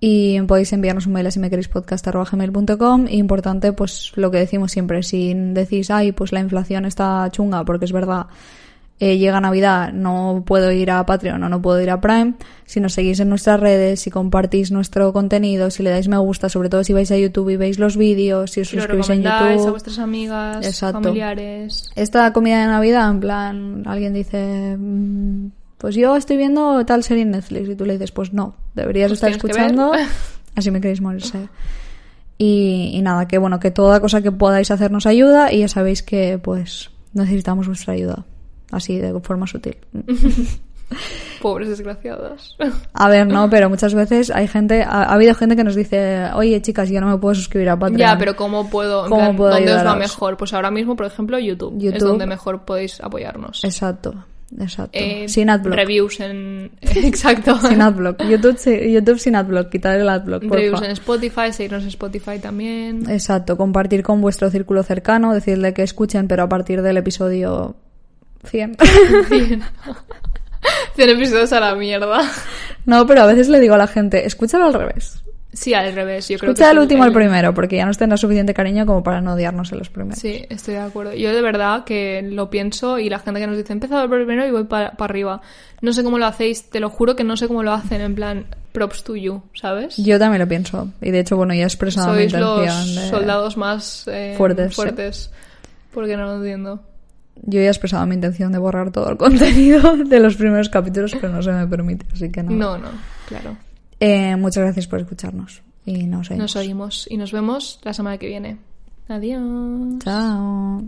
Y podéis enviarnos un mail a si me queréis podcast.gmail.com. Importante, pues lo que decimos siempre, si decís, ay, pues la inflación está chunga, porque es verdad, eh, llega Navidad, no puedo ir a Patreon o no puedo ir a Prime. Si nos seguís en nuestras redes, si compartís nuestro contenido, si le dais me gusta, sobre todo si vais a YouTube y veis los vídeos, si os Si suscribís en recomendáis a YouTube. vuestras amigas, Exacto. familiares. Esta comida de Navidad, en plan, alguien dice, mm, pues yo estoy viendo tal serie en Netflix y tú le dices, pues no, deberías Pues estar escuchando, así me queréis morirse. Y, y nada, que bueno, que toda cosa que podáis hacer nos ayuda y ya sabéis que pues necesitamos vuestra ayuda, así de forma sutil. Pobres desgraciadas. A ver, no, pero muchas veces hay gente, ha, ha habido gente que nos dice, oye chicas, yo no me puedo suscribir a Patreon. ya, pero ¿cómo puedo? ¿Cómo plan, puedo ¿Dónde os va ayudaros? mejor? Pues ahora mismo, por ejemplo, YouTube. Es YouTube. donde mejor podéis apoyarnos. Exacto, exacto. Eh, sin adblock. Reviews en... Exacto. Sin adblock. YouTube, YouTube sin adblock, quitar el adblock, Reviews en Spotify, seguirnos en Spotify también. Exacto, compartir con vuestro círculo cercano, decirle que escuchen, pero a partir del episodio 100. Bien. 100 episodios a la mierda. no, pero a veces le digo a la gente, escúchalo al revés. Sí, al revés. Yo creo Escucha que el último al primero, porque ya nos tendrá suficiente cariño como para no odiarnos en los primeros. Sí, estoy de acuerdo. Yo de verdad que lo pienso y la gente que nos dice, empezado el primero y voy para arriba. No sé cómo lo hacéis, te lo juro que no sé cómo lo hacen, en plan, props to you, ¿sabes? Yo también lo pienso. Y de hecho, bueno, ya he expresado mi Sois los intención de... soldados más eh, Fuertes, sí. fuertes. Porque no lo entiendo. Yo ya he expresado mi intención de borrar todo el contenido de los primeros capítulos, pero no se me permite, así que no. No, no, claro. Eh, muchas gracias por escucharnos. Y nos vemos. Nos oímos y nos vemos la semana que viene. Adiós. Chao.